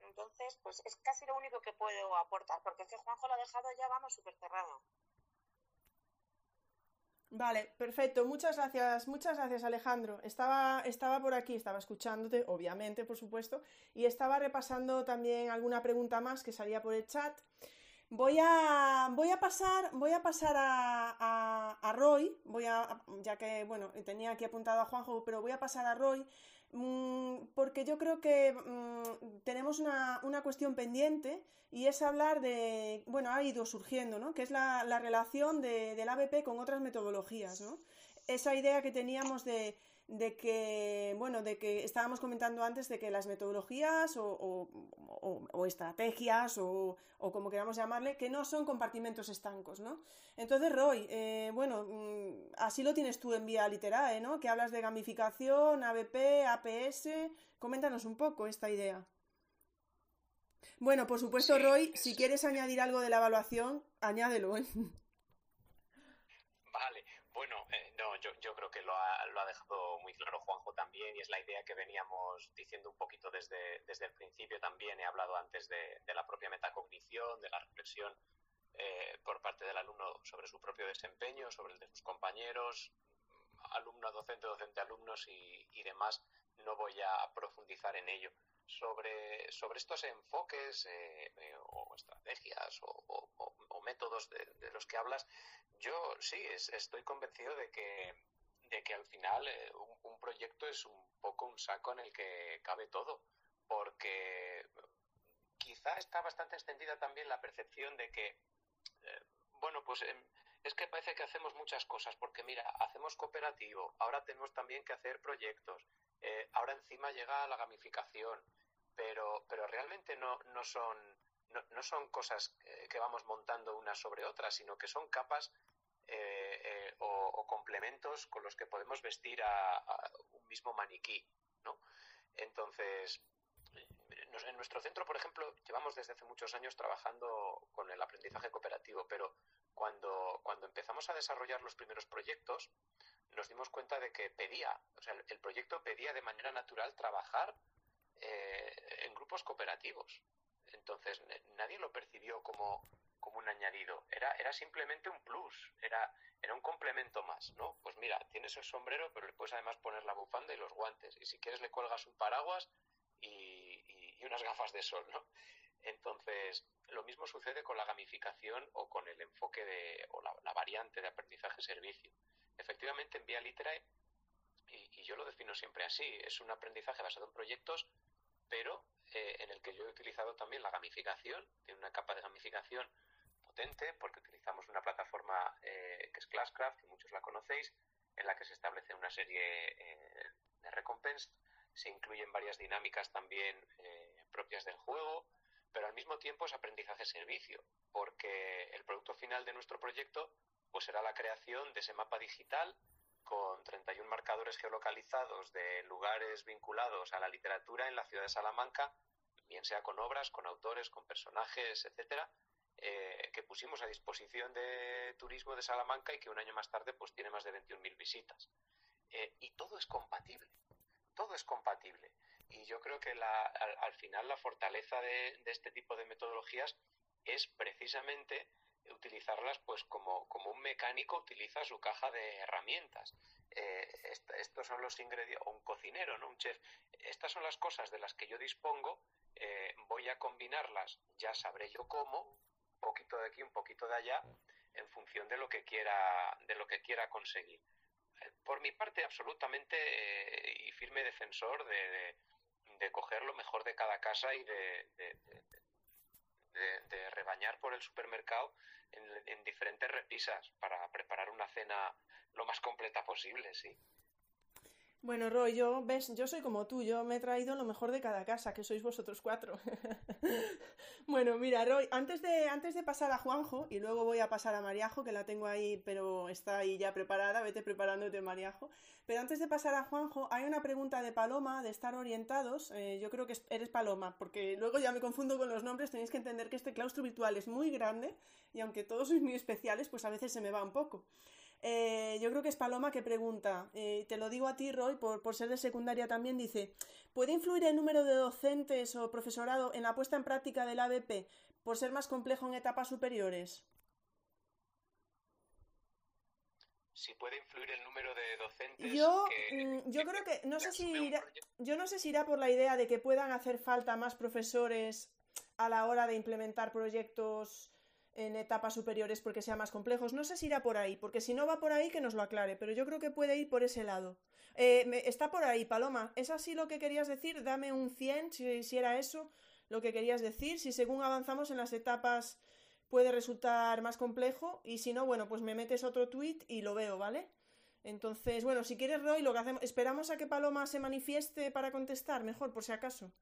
Entonces, pues es casi lo único que puedo aportar, porque es que Juanjo lo ha dejado ya, vamos, súper cerrado. Vale, perfecto. Muchas gracias, muchas gracias Alejandro. Estaba, estaba por aquí, estaba escuchándote, obviamente, por supuesto, y estaba repasando también alguna pregunta más que salía por el chat. Voy a, voy a pasar, voy a, pasar a, a, a Roy, voy a, ya que, bueno, tenía aquí apuntado a Juanjo, pero voy a pasar a Roy porque yo creo que mm, tenemos una, una, cuestión pendiente y es hablar de, bueno, ha ido surgiendo, ¿no? Que es la, la relación de, del ABP con otras metodologías, ¿no? Esa idea que teníamos de de que, bueno, de que estábamos comentando antes de que las metodologías o, o, o, o estrategias o, como queramos llamarle, que no son compartimentos estancos, ¿no? Entonces, Roy, eh, bueno, mm, así lo tienes tú en Vía Literae, ¿no? Que hablas de gamificación, ABP, APS, coméntanos un poco esta idea. Bueno, por supuesto, Roy, si quieres añadir algo de la evaluación, añádelo. ¿eh? No, yo, yo, creo que lo ha, lo ha, dejado muy claro Juanjo también y es la idea que veníamos diciendo un poquito desde, desde el principio también. He hablado antes de, la propia metacognición, de la reflexión eh, por parte del alumno sobre su propio desempeño, sobre el de sus compañeros, alumno, docente, docente, alumnos y demás. No voy a profundizar en ello. Sobre, sobre estos enfoques eh, eh, o estrategias o, métodos de, los que hablas, yo sí es, estoy convencido de que, de que al final eh, un, proyecto es un poco un saco en el que cabe todo, porque quizá está bastante extendida también la percepción de que, bueno, pues eh, es que parece que hacemos muchas cosas, porque mira, hacemos cooperativo, ahora tenemos también que hacer proyectos, eh, ahora encima llega la gamificación, pero, pero realmente no, no son no, no, son cosas eh, que vamos montando unas sobre otras, sino que son capas eh, eh, o, complementos con los que podemos vestir a, a un mismo maniquí, ¿no? Entonces, en nuestro centro, por ejemplo, llevamos desde hace muchos años trabajando con el aprendizaje cooperativo, pero cuando, cuando empezamos a desarrollar los primeros proyectos, nos dimos cuenta de que pedía, o sea, el proyecto pedía de manera natural trabajar eh, en grupos cooperativos. Entonces, nadie lo percibió como, como un añadido. Era, era simplemente un plus, era, era un complemento más, ¿no? Pues mira, tienes el sombrero, pero le puedes además poner la bufanda y los guantes. Y si quieres le cuelgas un paraguas y, y, unas gafas de sol, ¿no? Entonces, lo mismo sucede con la gamificación o con el enfoque de, o la, la variante de aprendizaje-servicio. Efectivamente, en Vía Literae, y, yo lo defino siempre así, es un aprendizaje basado en proyectos, pero eh, en el que yo he utilizado también la gamificación, tiene una capa de gamificación potente, porque utilizamos una plataforma eh, que es Classcraft, que muchos la conocéis, en la que se establece una serie eh, de recompensas, se incluyen varias dinámicas también propias del juego, pero al mismo tiempo es aprendizaje-servicio, porque el producto final de nuestro proyecto pues será la creación de ese mapa digital con 31 marcadores geolocalizados de lugares vinculados a la literatura en la ciudad de Salamanca, bien sea con obras, con autores, con personajes, etcétera, eh, que pusimos a disposición de turismo de Salamanca y que un año más tarde pues tiene más de 21.000 visitas. Eh, y todo es compatible, todo es compatible. Y yo creo que la, al, al, final la fortaleza de, de este tipo de metodologías es precisamente utilizarlas pues como, como un mecánico utiliza su caja de herramientas. Eh, est estos son los ingredientes, o un cocinero, ¿no? Un chef. Estas son las cosas de las que yo dispongo, eh, voy a combinarlas, ya sabré yo cómo, un poquito de aquí, un poquito de allá, en función de lo que quiera, de lo que quiera conseguir. por mi parte, absolutamente y firme defensor de, de, coger lo mejor de cada casa y de rebañar por el supermercado en, diferentes repisas para preparar una cena lo más completa posible, sí. Bueno, Roy, yo, ves, yo soy como tú, yo me he traído lo mejor de cada casa, que sois vosotros cuatro. bueno, mira, Roy, antes de, antes de pasar a Juanjo, y luego voy a pasar a Mariajo, que la tengo ahí, pero está ahí ya preparada, vete preparándote, Mariajo. Pero antes de pasar a Juanjo, hay una pregunta de Paloma, de estar orientados. Eh, yo creo que eres Paloma, porque luego ya me confundo con los nombres, tenéis que entender que este claustro virtual es muy grande, y aunque todos sois muy especiales, pues a veces se me va un poco. Eh, yo creo que es Paloma que pregunta, eh, te lo digo a ti, Roy, por, por, ser de secundaria también, dice, ¿puede influir el número de docentes o profesorado en la puesta en práctica del ABP por ser más complejo en etapas superiores? si puede influir el número de docentes. Yo, mm, yo creo que, no sé si irá, yo no sé si irá por la idea de que puedan hacer falta más profesores a la hora de implementar proyectos en etapas superiores porque sean más complejos. No sé si irá por ahí, porque si no va por ahí que nos lo aclare, pero yo creo que puede ir por ese lado. Eh, está por ahí, Paloma. ¿Es así lo que querías decir? Dame un 100 si, si era eso lo que querías decir. Si según avanzamos en las etapas puede resultar más complejo y si no, bueno, pues me metes otro tweet y lo veo, ¿vale? Entonces, bueno, si quieres, Roy, lo que hacemos, esperamos a que Paloma se manifieste para contestar, mejor, por si acaso.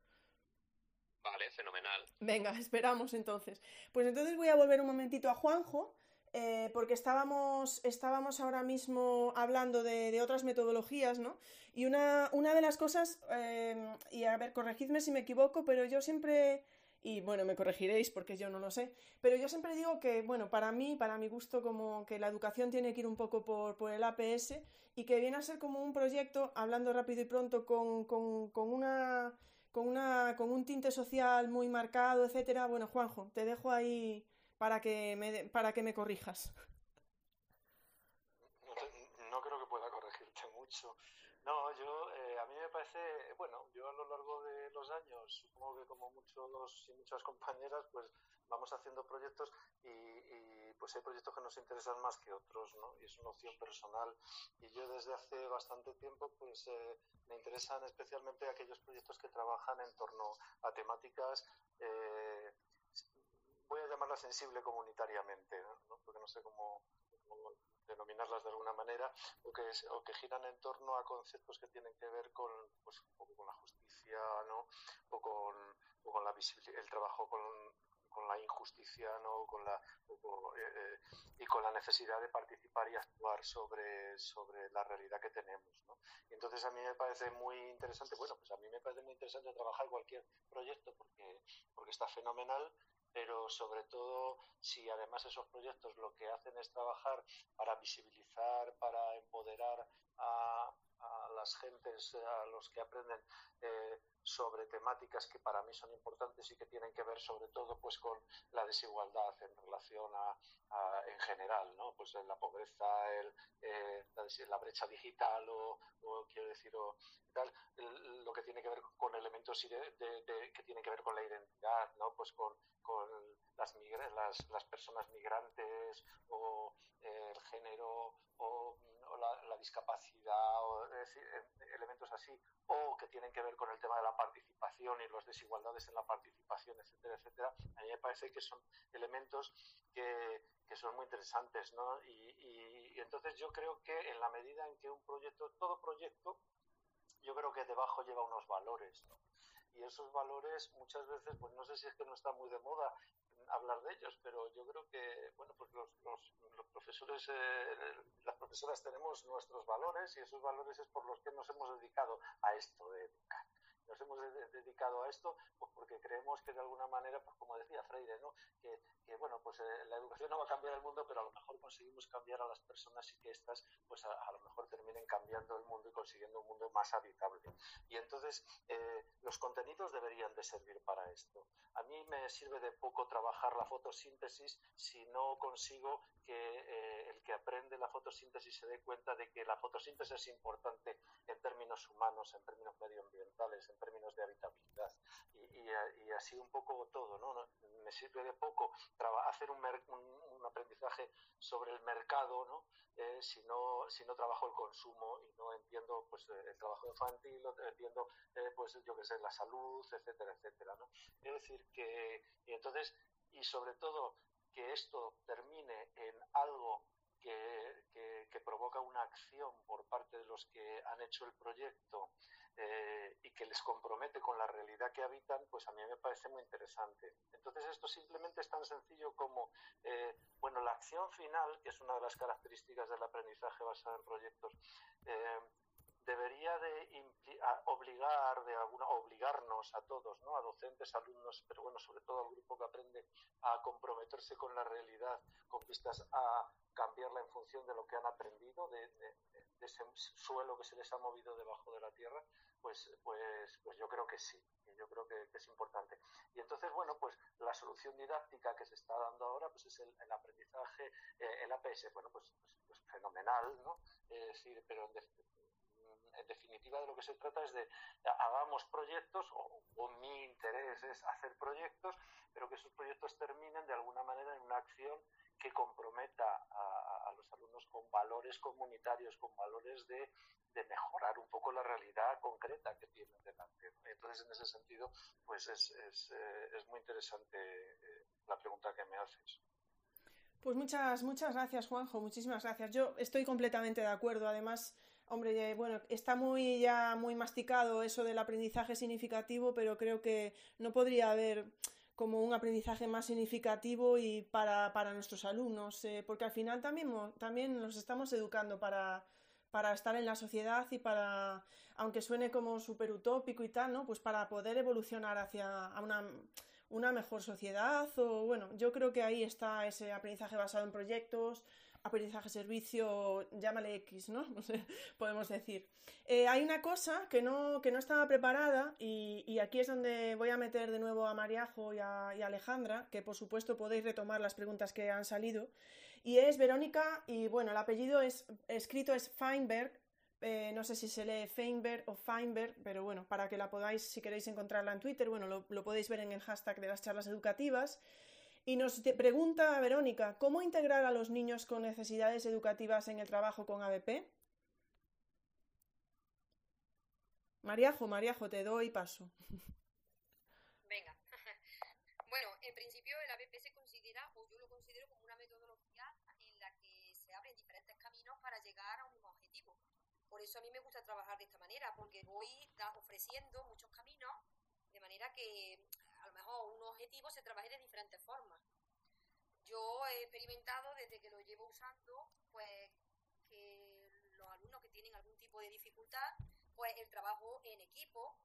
Vale, fenomenal. Venga, esperamos entonces. Pues entonces voy a volver un momentito a Juanjo, eh, porque estábamos, estábamos ahora mismo hablando de, otras metodologías, ¿no? Y una, una de las cosas, eh, y a ver, corregidme si me equivoco, pero yo siempre, y bueno, me corregiréis porque yo no lo sé, pero yo siempre digo que, bueno, para mí, para mi gusto, como que la educación tiene que ir un poco por, el APS y que viene a ser como un proyecto, hablando rápido y pronto, con, con una con, una, con un tinte social muy marcado, etcétera. Bueno, Juanjo, te dejo ahí para que me, para que me corrijas. No, creo que pueda corregirte mucho. No, yo, eh, a mí me parece, bueno, yo a lo largo de los años, supongo que como muchos y muchas compañeras, pues vamos haciendo proyectos y, pues hay proyectos que nos interesan más que otros, ¿no? Y es una opción personal. Y yo desde hace bastante tiempo, pues eh, me interesan especialmente aquellos proyectos que trabajan en torno a temáticas, eh, voy a llamarlas sensible comunitariamente, ¿no? porque no sé cómo, denominarlas de alguna manera, o que, o que giran en torno a conceptos que tienen que ver con, pues, con la justicia, ¿no? o con, o con la el trabajo con, con la injusticia ¿no? con la, eh, eh, y con la necesidad de participar y actuar sobre, sobre la realidad que tenemos. ¿no? Y entonces a mí me parece muy interesante, bueno, pues a mí me parece muy interesante trabajar cualquier proyecto porque, porque está fenomenal, pero sobre todo si además esos proyectos lo que hacen es trabajar para visibilizar, para empoderar a, a las gentes, a los que aprenden eh, sobre temáticas que para mí son importantes y que tienen que ver sobre todo pues con la desigualdad en relación a, en general, ¿no? Pues la pobreza, el, eh, la, brecha digital o, quiero decir lo que tiene que ver con elementos que tienen que ver con la identidad, ¿no? Pues con, con las, las, las personas migrantes o eh, el género o la, discapacidad, o, elementos así, o que tienen que ver con el tema de la participación y las desigualdades en la participación, etcétera, etcétera, a mí me parece que son elementos que, que son muy interesantes, ¿no? Y, y, entonces yo creo que en la medida en que un proyecto, todo proyecto, yo creo que debajo lleva unos valores, ¿no? y esos valores muchas veces, pues no sé si es que no está muy de moda hablar de ellos, pero yo creo que, bueno, pues los, los, profesores, eh, las profesoras tenemos nuestros valores y esos valores es por los que nos hemos dedicado a esto de educar nos hemos dedicado a esto pues porque creemos que de alguna manera, pues como decía Freire, ¿no? que, bueno, pues eh, la educación no va a cambiar el mundo, pero a lo mejor conseguimos cambiar a las personas y que éstas pues a, lo mejor terminen cambiando el mundo y consiguiendo un mundo más habitable. Y entonces eh, los contenidos deberían de servir para esto. A mí me sirve de poco trabajar la fotosíntesis si no consigo que eh, el que aprende la fotosíntesis se dé cuenta de que la fotosíntesis es importante en términos humanos, en términos medioambientales, en términos de habitabilidad. Y, y, así un poco todo, ¿no? Me sirve de poco hacer un, un, aprendizaje sobre el mercado, ¿no? Eh, si, no, si no trabajo el consumo y no entiendo pues, el trabajo infantil, entiendo pues, yo qué sé, la salud, etcétera, etcétera. ¿no? Es decir, que y entonces, y sobre todo, que esto termine en algo que, que, provoca una acción por parte de los que han hecho el proyecto eh, y que les compromete con la realidad que habitan, pues a mí me parece muy interesante. Entonces esto simplemente es tan sencillo como, eh, bueno, la acción final, que es una de las características del aprendizaje basado en proyectos, eh, debería de obligar de alguna obligarnos a todos, ¿no? A docentes, alumnos, pero bueno, sobre todo al grupo que aprende a comprometerse con la realidad con vistas a cambiarla en función de lo que han aprendido, de, ese suelo que se les ha movido debajo de la tierra, pues, pues, pues yo creo que sí, yo creo que, es importante. Y entonces, bueno, pues la solución didáctica que se está dando ahora, pues es el, aprendizaje, eh, el APS, bueno, pues, pues, pues, fenomenal, ¿no? Es decir, pero en, en definitiva de lo que se trata es de hagamos proyectos, o, mi interés es hacer proyectos, pero que esos proyectos terminen de alguna manera en una acción que comprometa a, los alumnos con valores comunitarios, con valores de, mejorar un poco la realidad concreta que tienen delante. Entonces, en ese sentido, pues es, es, eh, es muy interesante eh, la pregunta que me haces. Pues muchas, muchas gracias, Juanjo, muchísimas gracias. Yo estoy completamente de acuerdo. Además, Hombre, bueno, está muy ya muy masticado eso del aprendizaje significativo, pero creo que no podría haber como un aprendizaje más significativo y para, para nuestros alumnos, eh, porque al final también, también nos estamos educando para, para estar en la sociedad y para, aunque suene como súper utópico y tal, ¿no? Pues para poder evolucionar hacia una, una mejor sociedad o bueno, yo creo que ahí está ese aprendizaje basado en proyectos, aprendizaje servicio, llámale X, ¿no? Podemos decir. Eh, hay una cosa que no, que no estaba preparada y, aquí es donde voy a meter de nuevo a Mariajo y a, Alejandra, que por supuesto podéis retomar las preguntas que han salido. Y es Verónica, y bueno, el apellido es escrito es Feinberg, eh, no sé si se lee Feinberg o Feinberg, pero bueno, para que la podáis, si queréis encontrarla en Twitter, bueno, lo podéis ver en el hashtag de las charlas educativas. Y nos pregunta Verónica, ¿cómo integrar a los niños con necesidades educativas en el trabajo con ABP? Mariajo, Mariajo, te doy paso. Venga. bueno, en principio el ABP se considera, o yo lo considero como una metodología en la que se abren diferentes caminos para llegar a un mismo objetivo. Por eso a mí me gusta trabajar de esta manera, porque voy ofreciendo muchos caminos, de manera que un objetivo se trabaje de diferentes formas. Yo he experimentado desde que lo llevo usando, pues que los alumnos que tienen algún tipo de dificultad, pues el trabajo en equipo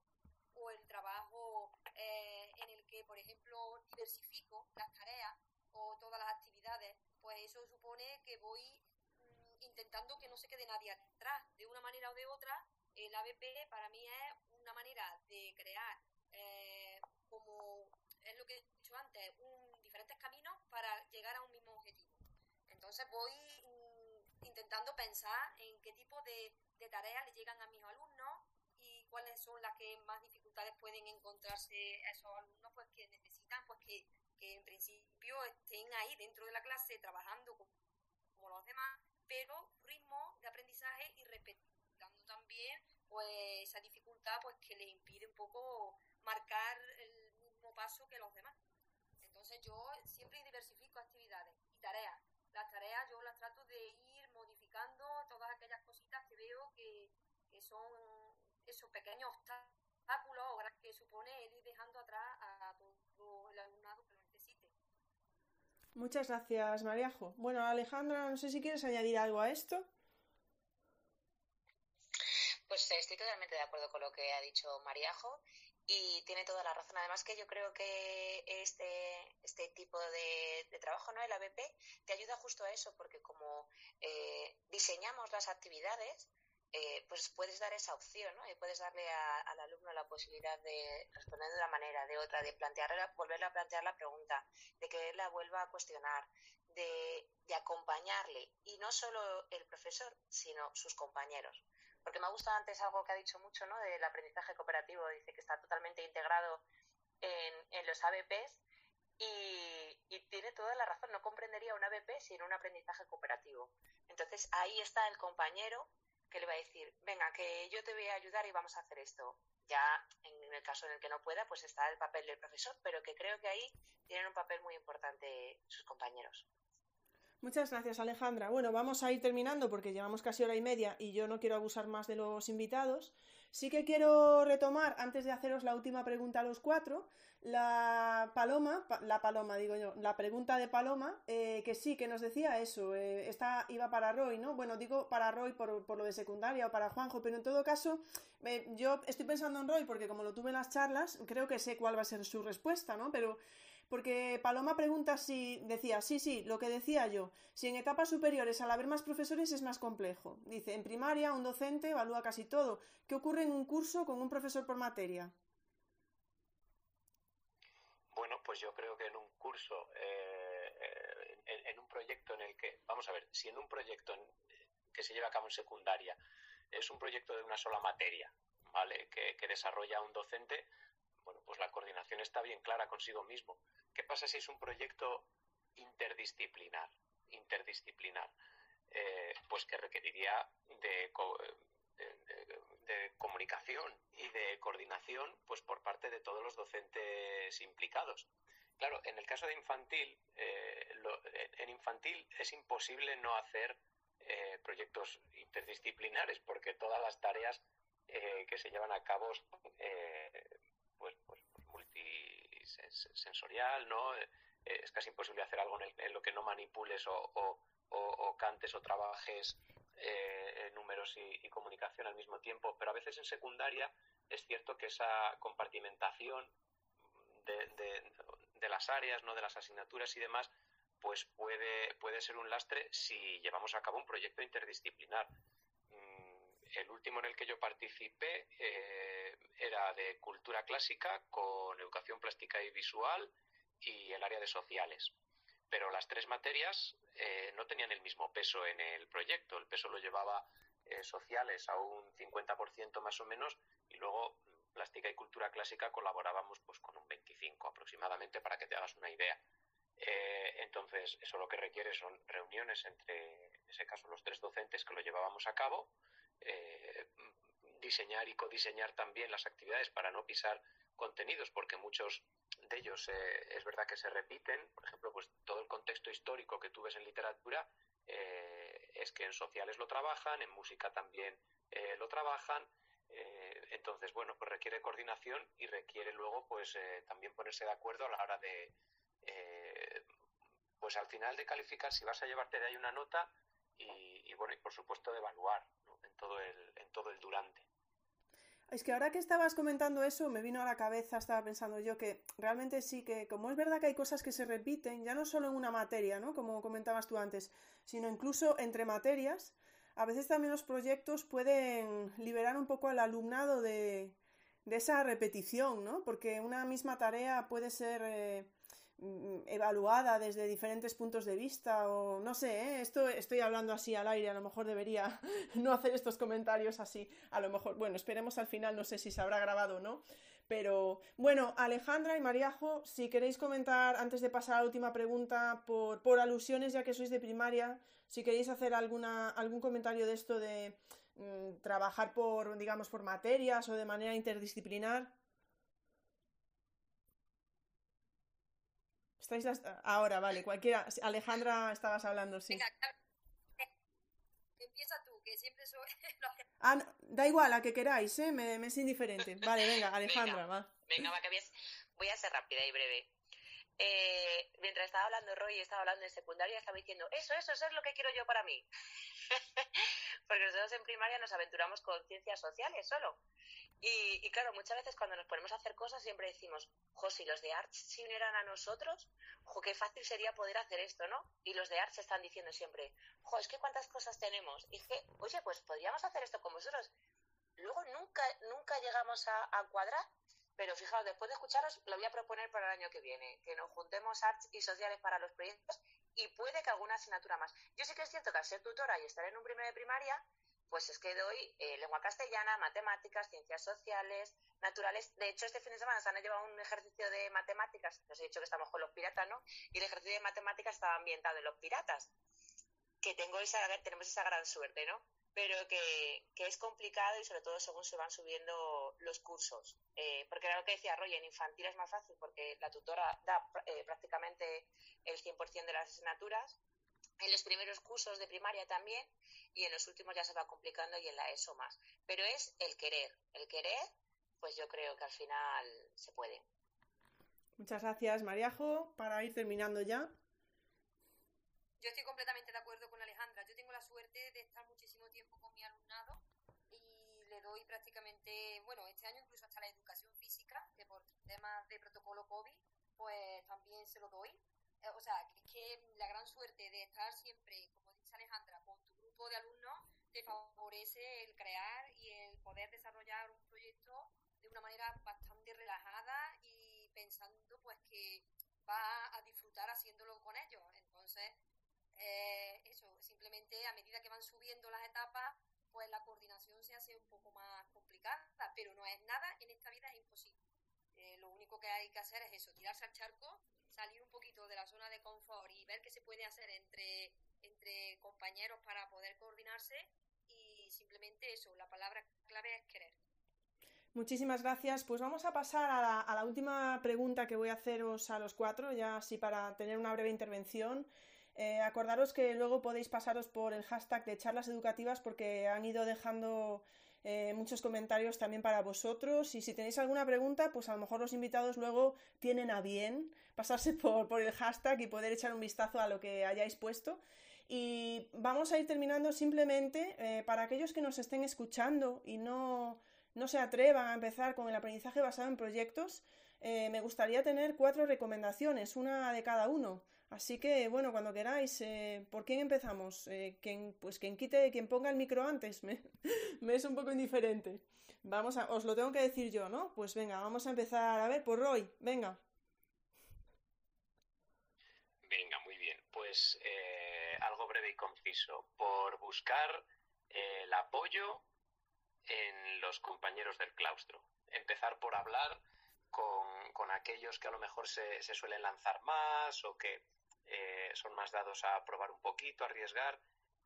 o el trabajo eh, en el que, por ejemplo, diversifico las tareas o todas las actividades, pues eso supone que voy mm, intentando que no se quede nadie atrás. De una manera o de otra, el ABP para mí es una manera de crear eh, como que he dicho antes, un, diferentes caminos para llegar a un mismo objetivo. Entonces voy mm, intentando pensar en qué tipo de, tareas le llegan a mis alumnos y cuáles son las que más dificultades pueden encontrarse esos alumnos pues que necesitan pues que, en principio estén ahí dentro de la clase trabajando como, como los demás, pero ritmo de aprendizaje y respetando también pues esa dificultad pues que les impide un poco marcar el paso que los demás. Entonces yo siempre diversifico actividades y tareas. Las tareas yo las trato de ir modificando todas aquellas cositas que veo que, son esos pequeños obstáculos o que supone el ir dejando atrás a todo el alumnado que lo necesite. Muchas gracias, Mariajo. Bueno, Alejandra, no sé si quieres añadir algo a esto. Pues estoy totalmente de acuerdo con lo que ha dicho Mariajo y tiene toda la razón. Además que yo creo que este, este tipo de, trabajo, ¿no? El ABP, te ayuda justo a eso, porque como eh, diseñamos las actividades, eh, pues puedes dar esa opción, ¿no? Y puedes darle al alumno la posibilidad de responder de una manera, de otra, de plantearle, volverle a plantear la pregunta, de que él la vuelva a cuestionar, de, de acompañarle. Y no solo el profesor, sino sus compañeros porque me ha gustado antes algo que ha dicho mucho, ¿no? Del aprendizaje cooperativo. Dice que está totalmente integrado en, los ABPs y, tiene toda la razón, no comprendería una BP sin un aprendizaje cooperativo. Entonces ahí está el compañero que le va a decir, venga, que yo te voy a ayudar y vamos a hacer esto. Ya en el caso en el que no pueda, pues está el papel del profesor, pero que creo que ahí tienen un papel muy importante sus compañeros. Muchas gracias, Alejandra. Bueno, vamos a ir terminando porque llevamos casi hora y media y yo no quiero abusar más de los invitados. Sí que quiero retomar, antes de haceros la última pregunta a los cuatro, la Paloma, la Paloma digo yo, la pregunta de Paloma, eh, que sí, que nos decía eso, eh, esta iba para Roy, ¿no? Bueno, digo para Roy por, por lo de secundaria o para Juanjo, pero en todo caso, eh, yo estoy pensando en Roy porque como lo tuve en las charlas, creo que sé cuál va a ser su respuesta, ¿no? Pero porque Paloma pregunta si decía, sí, sí, lo que decía yo, si en etapas superiores al haber más profesores es más complejo. Dice, en primaria un docente evalúa casi todo. ¿Qué ocurre en un curso con un profesor por materia? Bueno, pues yo creo que en un curso, eh, en, un proyecto en el que, vamos a ver, si en un proyecto que se lleva a cabo en secundaria es un proyecto de una sola materia, ¿vale? que desarrolla un docente, bueno, pues la coordinación está bien clara consigo mismo. ¿Qué pasa si es un proyecto interdisciplinar? Interdisciplinar. Eh, pues que requeriría de, comunicación y de coordinación pues por parte de todos los docentes implicados. Claro, en el caso de infantil, eh, en infantil es imposible no hacer eh, proyectos interdisciplinares porque todas las tareas que se llevan a cabo multisensorial, ¿no? Eh, es casi imposible hacer algo en, lo que no manipules o, cantes o trabajes eh, números y, comunicación al mismo tiempo, pero a veces en secundaria es cierto que esa compartimentación de, las áreas, ¿no? de las asignaturas y demás, pues puede, puede ser un lastre si llevamos a cabo un proyecto interdisciplinar el último en el que yo participé eh, era de cultura clásica con educación plástica y visual y el área de sociales. Pero las tres materias eh, no tenían el mismo peso en el proyecto. El peso lo llevaba eh, sociales a un 50% más o menos y luego mm, plástica y cultura clásica colaborábamos pues con un 25 aproximadamente para que te hagas una idea. entonces, eso lo que requiere son reuniones entre, en ese caso, los tres docentes que lo llevábamos a cabo, eh, diseñar y codiseñar también las actividades para no pisar contenidos, porque muchos de ellos eh, es verdad que se repiten. Por ejemplo, pues todo el contexto histórico que tú ves en literatura eh, es que en sociales lo trabajan, en música también lo trabajan. entonces, bueno, pues requiere coordinación y requiere luego, pues también ponerse de acuerdo a la hora de, pues al final de calificar si vas a llevarte de ahí una nota y bueno, y por supuesto de evaluar en, todo el, en todo el durante. Es que ahora que estabas comentando eso, me vino a la cabeza, estaba pensando yo que realmente sí que, como es verdad que hay cosas que se repiten, ya no solo en una materia, ¿no? Como comentabas tú antes, sino incluso entre materias, a veces también los proyectos pueden liberar un poco al alumnado de, esa repetición, ¿no? Porque una misma tarea puede ser eh, evaluada desde diferentes puntos de vista o no sé, ¿eh? esto estoy hablando así al aire, a lo mejor debería no hacer estos comentarios así, a lo mejor, bueno, esperemos al final, no sé si se habrá grabado o no, pero bueno, Alejandra y Mariajo, si queréis comentar antes de pasar a la última pregunta por, por alusiones, ya que sois de primaria, si queréis hacer alguna, algún comentario de esto de mm, trabajar por, digamos, por materias o de manera interdisciplinar. Ahora, vale, cualquiera. Alejandra, estabas hablando, sí. empieza tú, que siempre soy... ah, da igual, a que queráis, ¿eh? Me, es indiferente. Vale, venga, Alejandra, va. Venga, va, que voy a ser rápida y breve. Eh, mientras estaba hablando Roy y estaba hablando de secundaria, estaba diciendo, eso, eso, eso es lo que quiero yo para mí. Porque nosotros en primaria nos aventuramos con ciencias sociales solo. Y, claro, muchas veces cuando nos ponemos a hacer cosas siempre decimos, jo, si los de Arts se unieran a nosotros, jo, qué fácil sería poder hacer esto, ¿no? Y los de Arts están diciendo siempre, jo, es que cuántas cosas tenemos. Y dije, oye, pues podríamos hacer esto con vosotros. Luego nunca, nunca llegamos a, a cuadrar, pero fijaos, después de escucharos, lo voy a proponer para el año que viene, que nos juntemos Arts y sociales para los proyectos y puede que alguna asignatura más. Yo sí que es cierto que al ser tutora y estar en un primer de primaria, pues es que doy eh, lengua castellana, matemáticas, ciencias sociales, naturales. De hecho, este fin de semana se han llevado un ejercicio de matemáticas, os he dicho que estamos con los piratas, ¿no? Y el ejercicio de matemáticas estaba ambientado en los piratas, que tengo esa, tenemos esa gran suerte, ¿no? Pero que, es complicado y sobre todo según se van subiendo los cursos. Eh, porque era lo que decía Roy, en infantil es más fácil porque la tutora da eh, prácticamente el 100% de las asignaturas en los primeros cursos de primaria también y en los últimos ya se va complicando y en la ESO más. Pero es el querer, el querer, pues yo creo que al final se puede. Muchas gracias, Mariajo. Para ir terminando ya. Yo estoy completamente de acuerdo con Alejandra. Yo tengo la suerte de estar muchísimo tiempo con mi alumnado y le doy prácticamente, bueno, este año incluso hasta la educación física, que por temas de protocolo COVID, pues también se lo doy o sea, que, la gran suerte de estar siempre, como dice Alejandra, con tu grupo de alumnos, te favorece el crear y el poder desarrollar un proyecto de una manera bastante relajada y pensando pues que va a disfrutar haciéndolo con ellos. Entonces, eh, eso, simplemente a medida que van subiendo las etapas, pues la coordinación se hace un poco más complicada, pero no es nada, en esta vida es imposible. Lo único que hay que hacer es eso, tirarse al charco salir un poquito de la zona de confort y ver qué se puede hacer entre, entre compañeros para poder coordinarse y simplemente eso, la palabra clave es querer. Muchísimas gracias. Pues vamos a pasar a la, última pregunta que voy a haceros a los cuatro, ya así para tener una breve intervención. Eh, acordaros que luego podéis pasaros por el hashtag de charlas educativas porque han ido dejando eh, muchos comentarios también para vosotros. Y si tenéis alguna pregunta, pues a lo mejor los invitados luego tienen a bien pasarse por, por el hashtag y poder echar un vistazo a lo que hayáis puesto. Y vamos a ir terminando simplemente eh, para aquellos que nos estén escuchando y no, no se atrevan a empezar con el aprendizaje basado en proyectos, eh, me gustaría tener cuatro recomendaciones, una de cada uno. Así que, bueno, cuando queráis, eh, ¿por quién empezamos? Eh, pues quien quite, quien ponga el micro antes, me, es un poco indiferente. Vamos a, os lo tengo que decir yo, ¿no? Pues venga, vamos a empezar a ver por Roy, venga. Venga, muy bien. Pues eh, algo breve y conciso. Por buscar el apoyo en los compañeros del claustro. Empezar por hablar con, con aquellos que a lo mejor se, se suelen lanzar más o que eh, son más dados a probar un poquito, a arriesgar.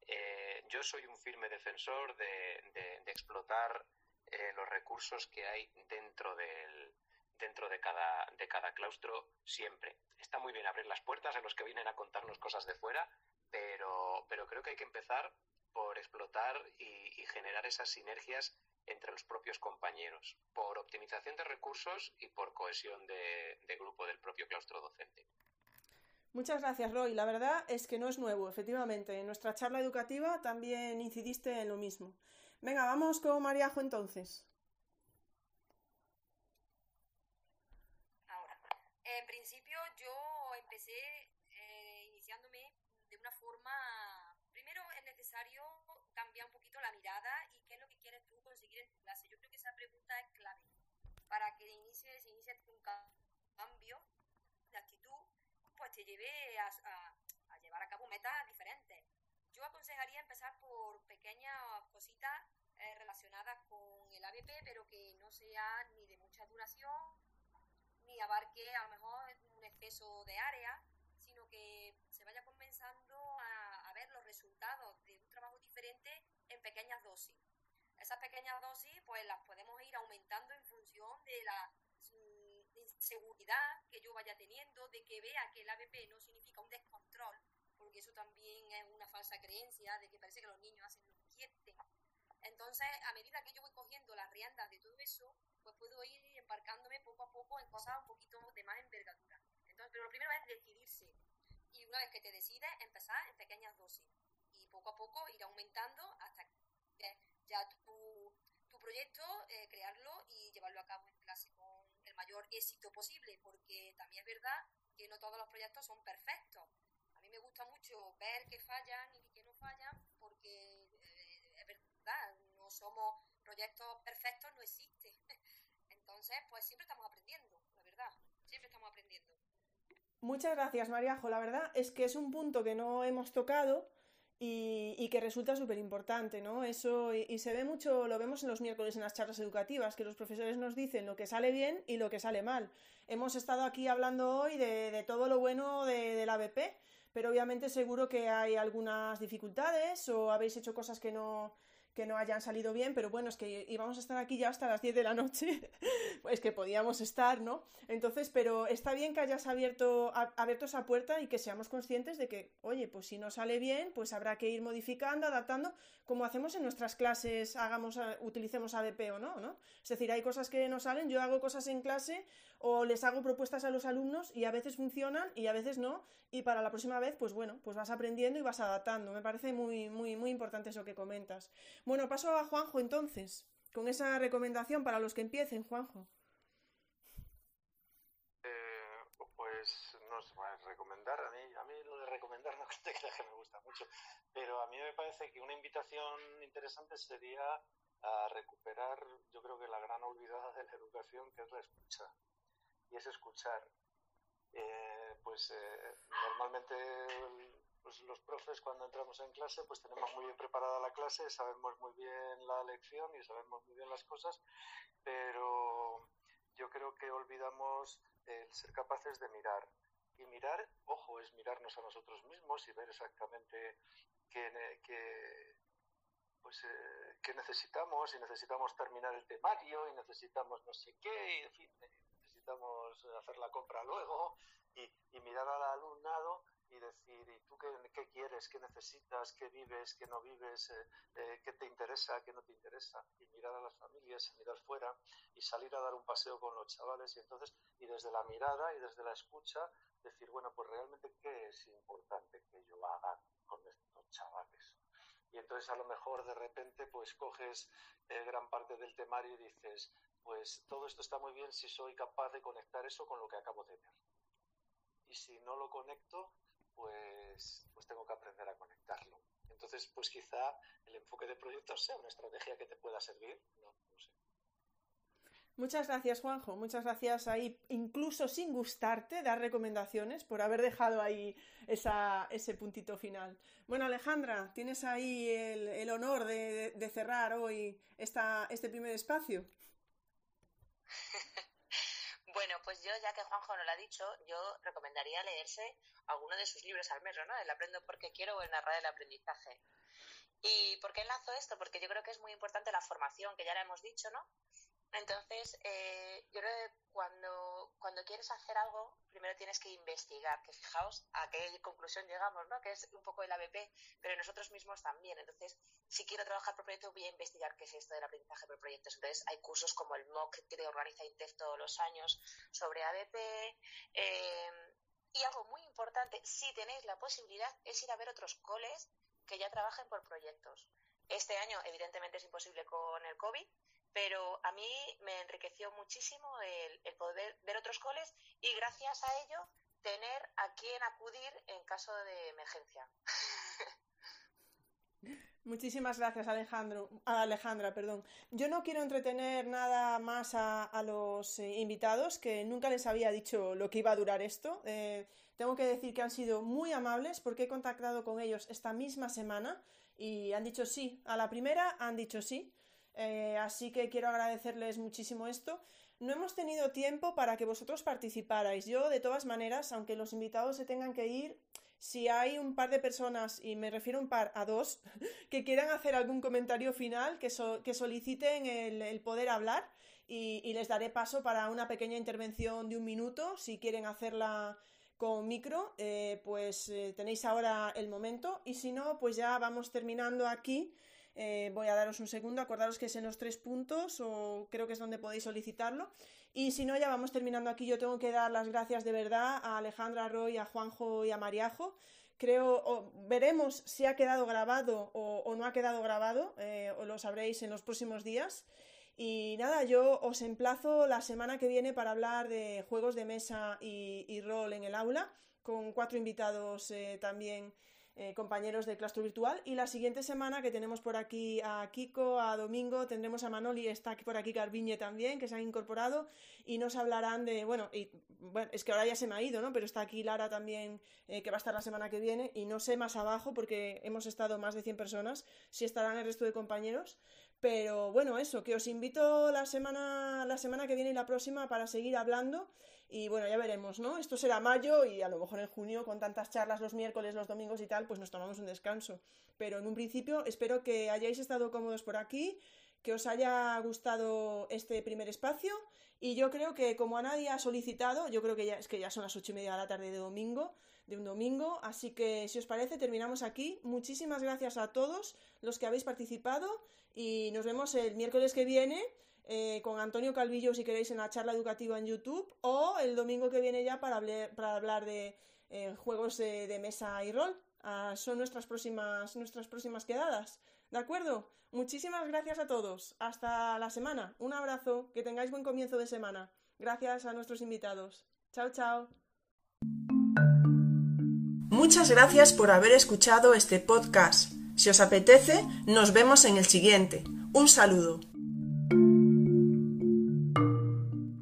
Eh, yo soy un firme defensor de, explotar eh, los recursos que hay dentro del dentro de cada, de cada claustro siempre. Está muy bien abrir las puertas a los que vienen a contarnos cosas de fuera, pero, pero creo que hay que empezar por explotar y generar esas sinergias entre los propios compañeros, por optimización de recursos y por cohesión de, grupo del propio claustro docente. Muchas gracias, Roy. La verdad es que no es nuevo, efectivamente. En nuestra charla educativa también incidiste en lo mismo. Venga, vamos con Mariajo entonces. Ahora, en principio yo empecé eh, iniciándome de una forma, primero es necesario cambiar un poquito la mirada y qué es lo que quieres tú conseguir en tu clase. Yo creo que esa pregunta es clave para que inicie, se inicie un cambio de actitud, pues te lleve a, llevar a cabo metas diferentes. Yo aconsejaría empezar por pequeñas cositas eh, relacionadas con el ABP, pero que no sea ni de mucha duración, ni abarque a lo mejor un exceso de área, sino que se vaya comenzando a, a ver los resultados de un trabajo diferente en pequeñas dosis esas pequeñas dosis pues las podemos ir aumentando en función de la seguridad que yo vaya teniendo, de que vea que el ABP no significa un descontrol, porque eso también es una falsa creencia de que parece que los niños hacen lo que quieren. Entonces, a medida que yo voy cogiendo las riendas de todo eso, pues puedo ir embarcándome poco a poco en cosas un poquito de más envergadura. Entonces, pero lo primero es decidirse. Y una vez que te decides, empezar en pequeñas dosis. Y poco a poco ir aumentando hasta que ya tu, tu proyecto, eh, crearlo y llevarlo a cabo en clase con el mayor éxito posible, porque también es verdad que no todos los proyectos son perfectos. A mí me gusta mucho ver que fallan y que no fallan, porque eh, es verdad, no somos proyectos perfectos, no existen. Entonces, pues siempre estamos aprendiendo, la verdad, siempre estamos aprendiendo. Muchas gracias, Mariajo. La verdad es que es un punto que no hemos tocado y, que resulta súper importante, ¿no? Eso, y, se ve mucho, lo vemos en los miércoles en las charlas educativas, que los profesores nos dicen lo que sale bien y lo que sale mal. Hemos estado aquí hablando hoy de, todo lo bueno de, de la BP, pero obviamente seguro que hay algunas dificultades o habéis hecho cosas que no, que no hayan salido bien, pero bueno, es que íbamos a estar aquí ya hasta las 10 de la noche, pues que podíamos estar, ¿no? Entonces, pero está bien que hayas abierto, abierto esa puerta y que seamos conscientes de que, oye, pues si no sale bien, pues habrá que ir modificando, adaptando, como hacemos en nuestras clases, hagamos, utilicemos ADP o no, ¿no? Es decir, hay cosas que no salen, yo hago cosas en clase o les hago propuestas a los alumnos y a veces funcionan y a veces no, y para la próxima vez, pues bueno, pues vas aprendiendo y vas adaptando. Me parece muy, muy, muy importante eso que comentas. Bueno, paso a Juanjo entonces, con esa recomendación para los que empiecen, Juanjo. Eh, pues no sé, recomendar, a mí, a mí lo de recomendar no te creas que me gusta mucho, pero a mí me parece que una invitación interesante sería a recuperar, yo creo que la gran olvidada de la educación, que es la escucha. Y es escuchar. Eh, pues eh, normalmente pues los profes cuando entramos en clase pues tenemos muy bien preparada la clase, sabemos muy bien la lección y sabemos muy bien las cosas, pero yo creo que olvidamos el ser capaces de mirar. Y mirar, ojo, es mirarnos a nosotros mismos y ver exactamente qué, pues, eh, qué necesitamos, y necesitamos terminar el temario, y necesitamos no sé qué, y necesitamos hacer la compra luego, y, y mirar al alumnado y decir, ¿y tú qué, quieres? ¿Qué necesitas? ¿Qué vives? ¿Qué no vives? Eh, eh, ¿Qué te interesa? ¿Qué no te interesa? Y mirar a las familias, mirar fuera y salir a dar un paseo con los chavales y entonces, y desde la mirada y desde la escucha, decir, bueno, pues realmente, ¿qué es importante que yo haga con estos chavales? Y entonces a lo mejor de repente pues coges eh, gran parte del temario y dices, pues todo esto está muy bien si soy capaz de conectar eso con lo que acabo de ver. Y si no lo conecto, pues, pues tengo que aprender a conectarlo. Entonces, pues quizá el enfoque de proyectos sea una estrategia que te pueda servir. No, sé. Muchas gracias, Juanjo. Muchas gracias ahí, incluso sin gustarte, dar recomendaciones por haber dejado ahí ese puntito final. Bueno, Alejandra, tienes ahí el, honor de, cerrar hoy esta, este primer espacio. Bueno, pues yo, ya que Juanjo no lo ha dicho, yo recomendaría leerse alguno de sus libros al menos, ¿no? El Aprendo porque quiero o el Narrar el aprendizaje. ¿Y por qué enlazo esto? Porque yo creo que es muy importante la formación, que ya la hemos dicho, ¿no? Entonces, eh, yo creo que cuando, cuando quieres hacer algo, primero tienes que investigar, que fijaos a qué conclusión llegamos, ¿no? Que es un poco el ABP, pero nosotros mismos también. Entonces, si quiero trabajar por proyecto, voy a investigar qué es esto del aprendizaje por proyectos. Entonces, hay cursos como el MOOC que organiza INTEF todos los años sobre ABP. Eh, y algo muy importante, si tenéis la posibilidad, es ir a ver otros coles que ya trabajen por proyectos. Este año, evidentemente, es imposible con el COVID, pero a mí me enriqueció muchísimo el, poder ver otros coles y gracias a ello tener a quién acudir en caso de emergencia. Muchísimas gracias, Alejandro. Alejandra. Perdón. Yo no quiero entretener nada más a, los eh, invitados, que nunca les había dicho lo que iba a durar esto. Eh, tengo que decir que han sido muy amables porque he contactado con ellos esta misma semana y han dicho sí. A la primera han dicho sí. Eh, así que quiero agradecerles muchísimo esto. No hemos tenido tiempo para que vosotros participarais. Yo, de todas maneras, aunque los invitados se tengan que ir, si hay un par de personas, y me refiero un par a dos, que quieran hacer algún comentario final, que, que soliciten el, poder hablar y, les daré paso para una pequeña intervención de un minuto. Si quieren hacerla con micro, eh, pues eh, tenéis ahora el momento. Y si no, pues ya vamos terminando aquí eh, voy a daros un segundo, acordaros que es en los tres puntos o creo que es donde podéis solicitarlo. Y si no, ya vamos terminando aquí. Yo tengo que dar las gracias de verdad a Alejandra Roy, a Juanjo y a Mariajo. Creo, veremos si ha quedado grabado o, no ha quedado grabado, eh, o lo sabréis en los próximos días. Y nada, yo os emplazo la semana que viene para hablar de juegos de mesa y, rol en el aula, con cuatro invitados eh, también eh, compañeros de claustro virtual. Y la siguiente semana que tenemos por aquí a Kiko, a Domingo, tendremos a Manoli, está por aquí Carviñe también, que se han incorporado y nos hablarán de, bueno, y, bueno, es que ahora ya se me ha ido, ¿no? Pero está aquí Lara también, eh, que va a estar la semana que viene, y no sé más abajo, porque hemos estado más de 100 personas, si estarán el resto de compañeros. Pero bueno, eso, que os invito la semana, la semana que viene y la próxima para seguir hablando y bueno, ya veremos, ¿no? Esto será mayo y a lo mejor en junio, con tantas charlas los miércoles, los domingos y tal, pues nos tomamos un descanso. Pero en un principio espero que hayáis estado cómodos por aquí, que os haya gustado este primer espacio y yo creo que como a nadie ha solicitado, yo creo que ya es que ya son las ocho y media de la tarde de domingo, de un domingo, así que si os parece terminamos aquí. Muchísimas gracias a todos los que habéis participado y nos vemos el miércoles que viene eh, con Antonio Calvillo si queréis en la charla educativa en YouTube o el domingo que viene ya para, hablar, de eh, juegos de, mesa y rol. Ah, son nuestras próximas, nuestras próximas quedadas. ¿De acuerdo? Muchísimas gracias a todos. Hasta la semana. Un abrazo. Que tengáis buen comienzo de semana. Gracias a nuestros invitados. Chao, chao. Muchas gracias por haber escuchado este podcast. Si os apetece, nos vemos en el siguiente. Un saludo.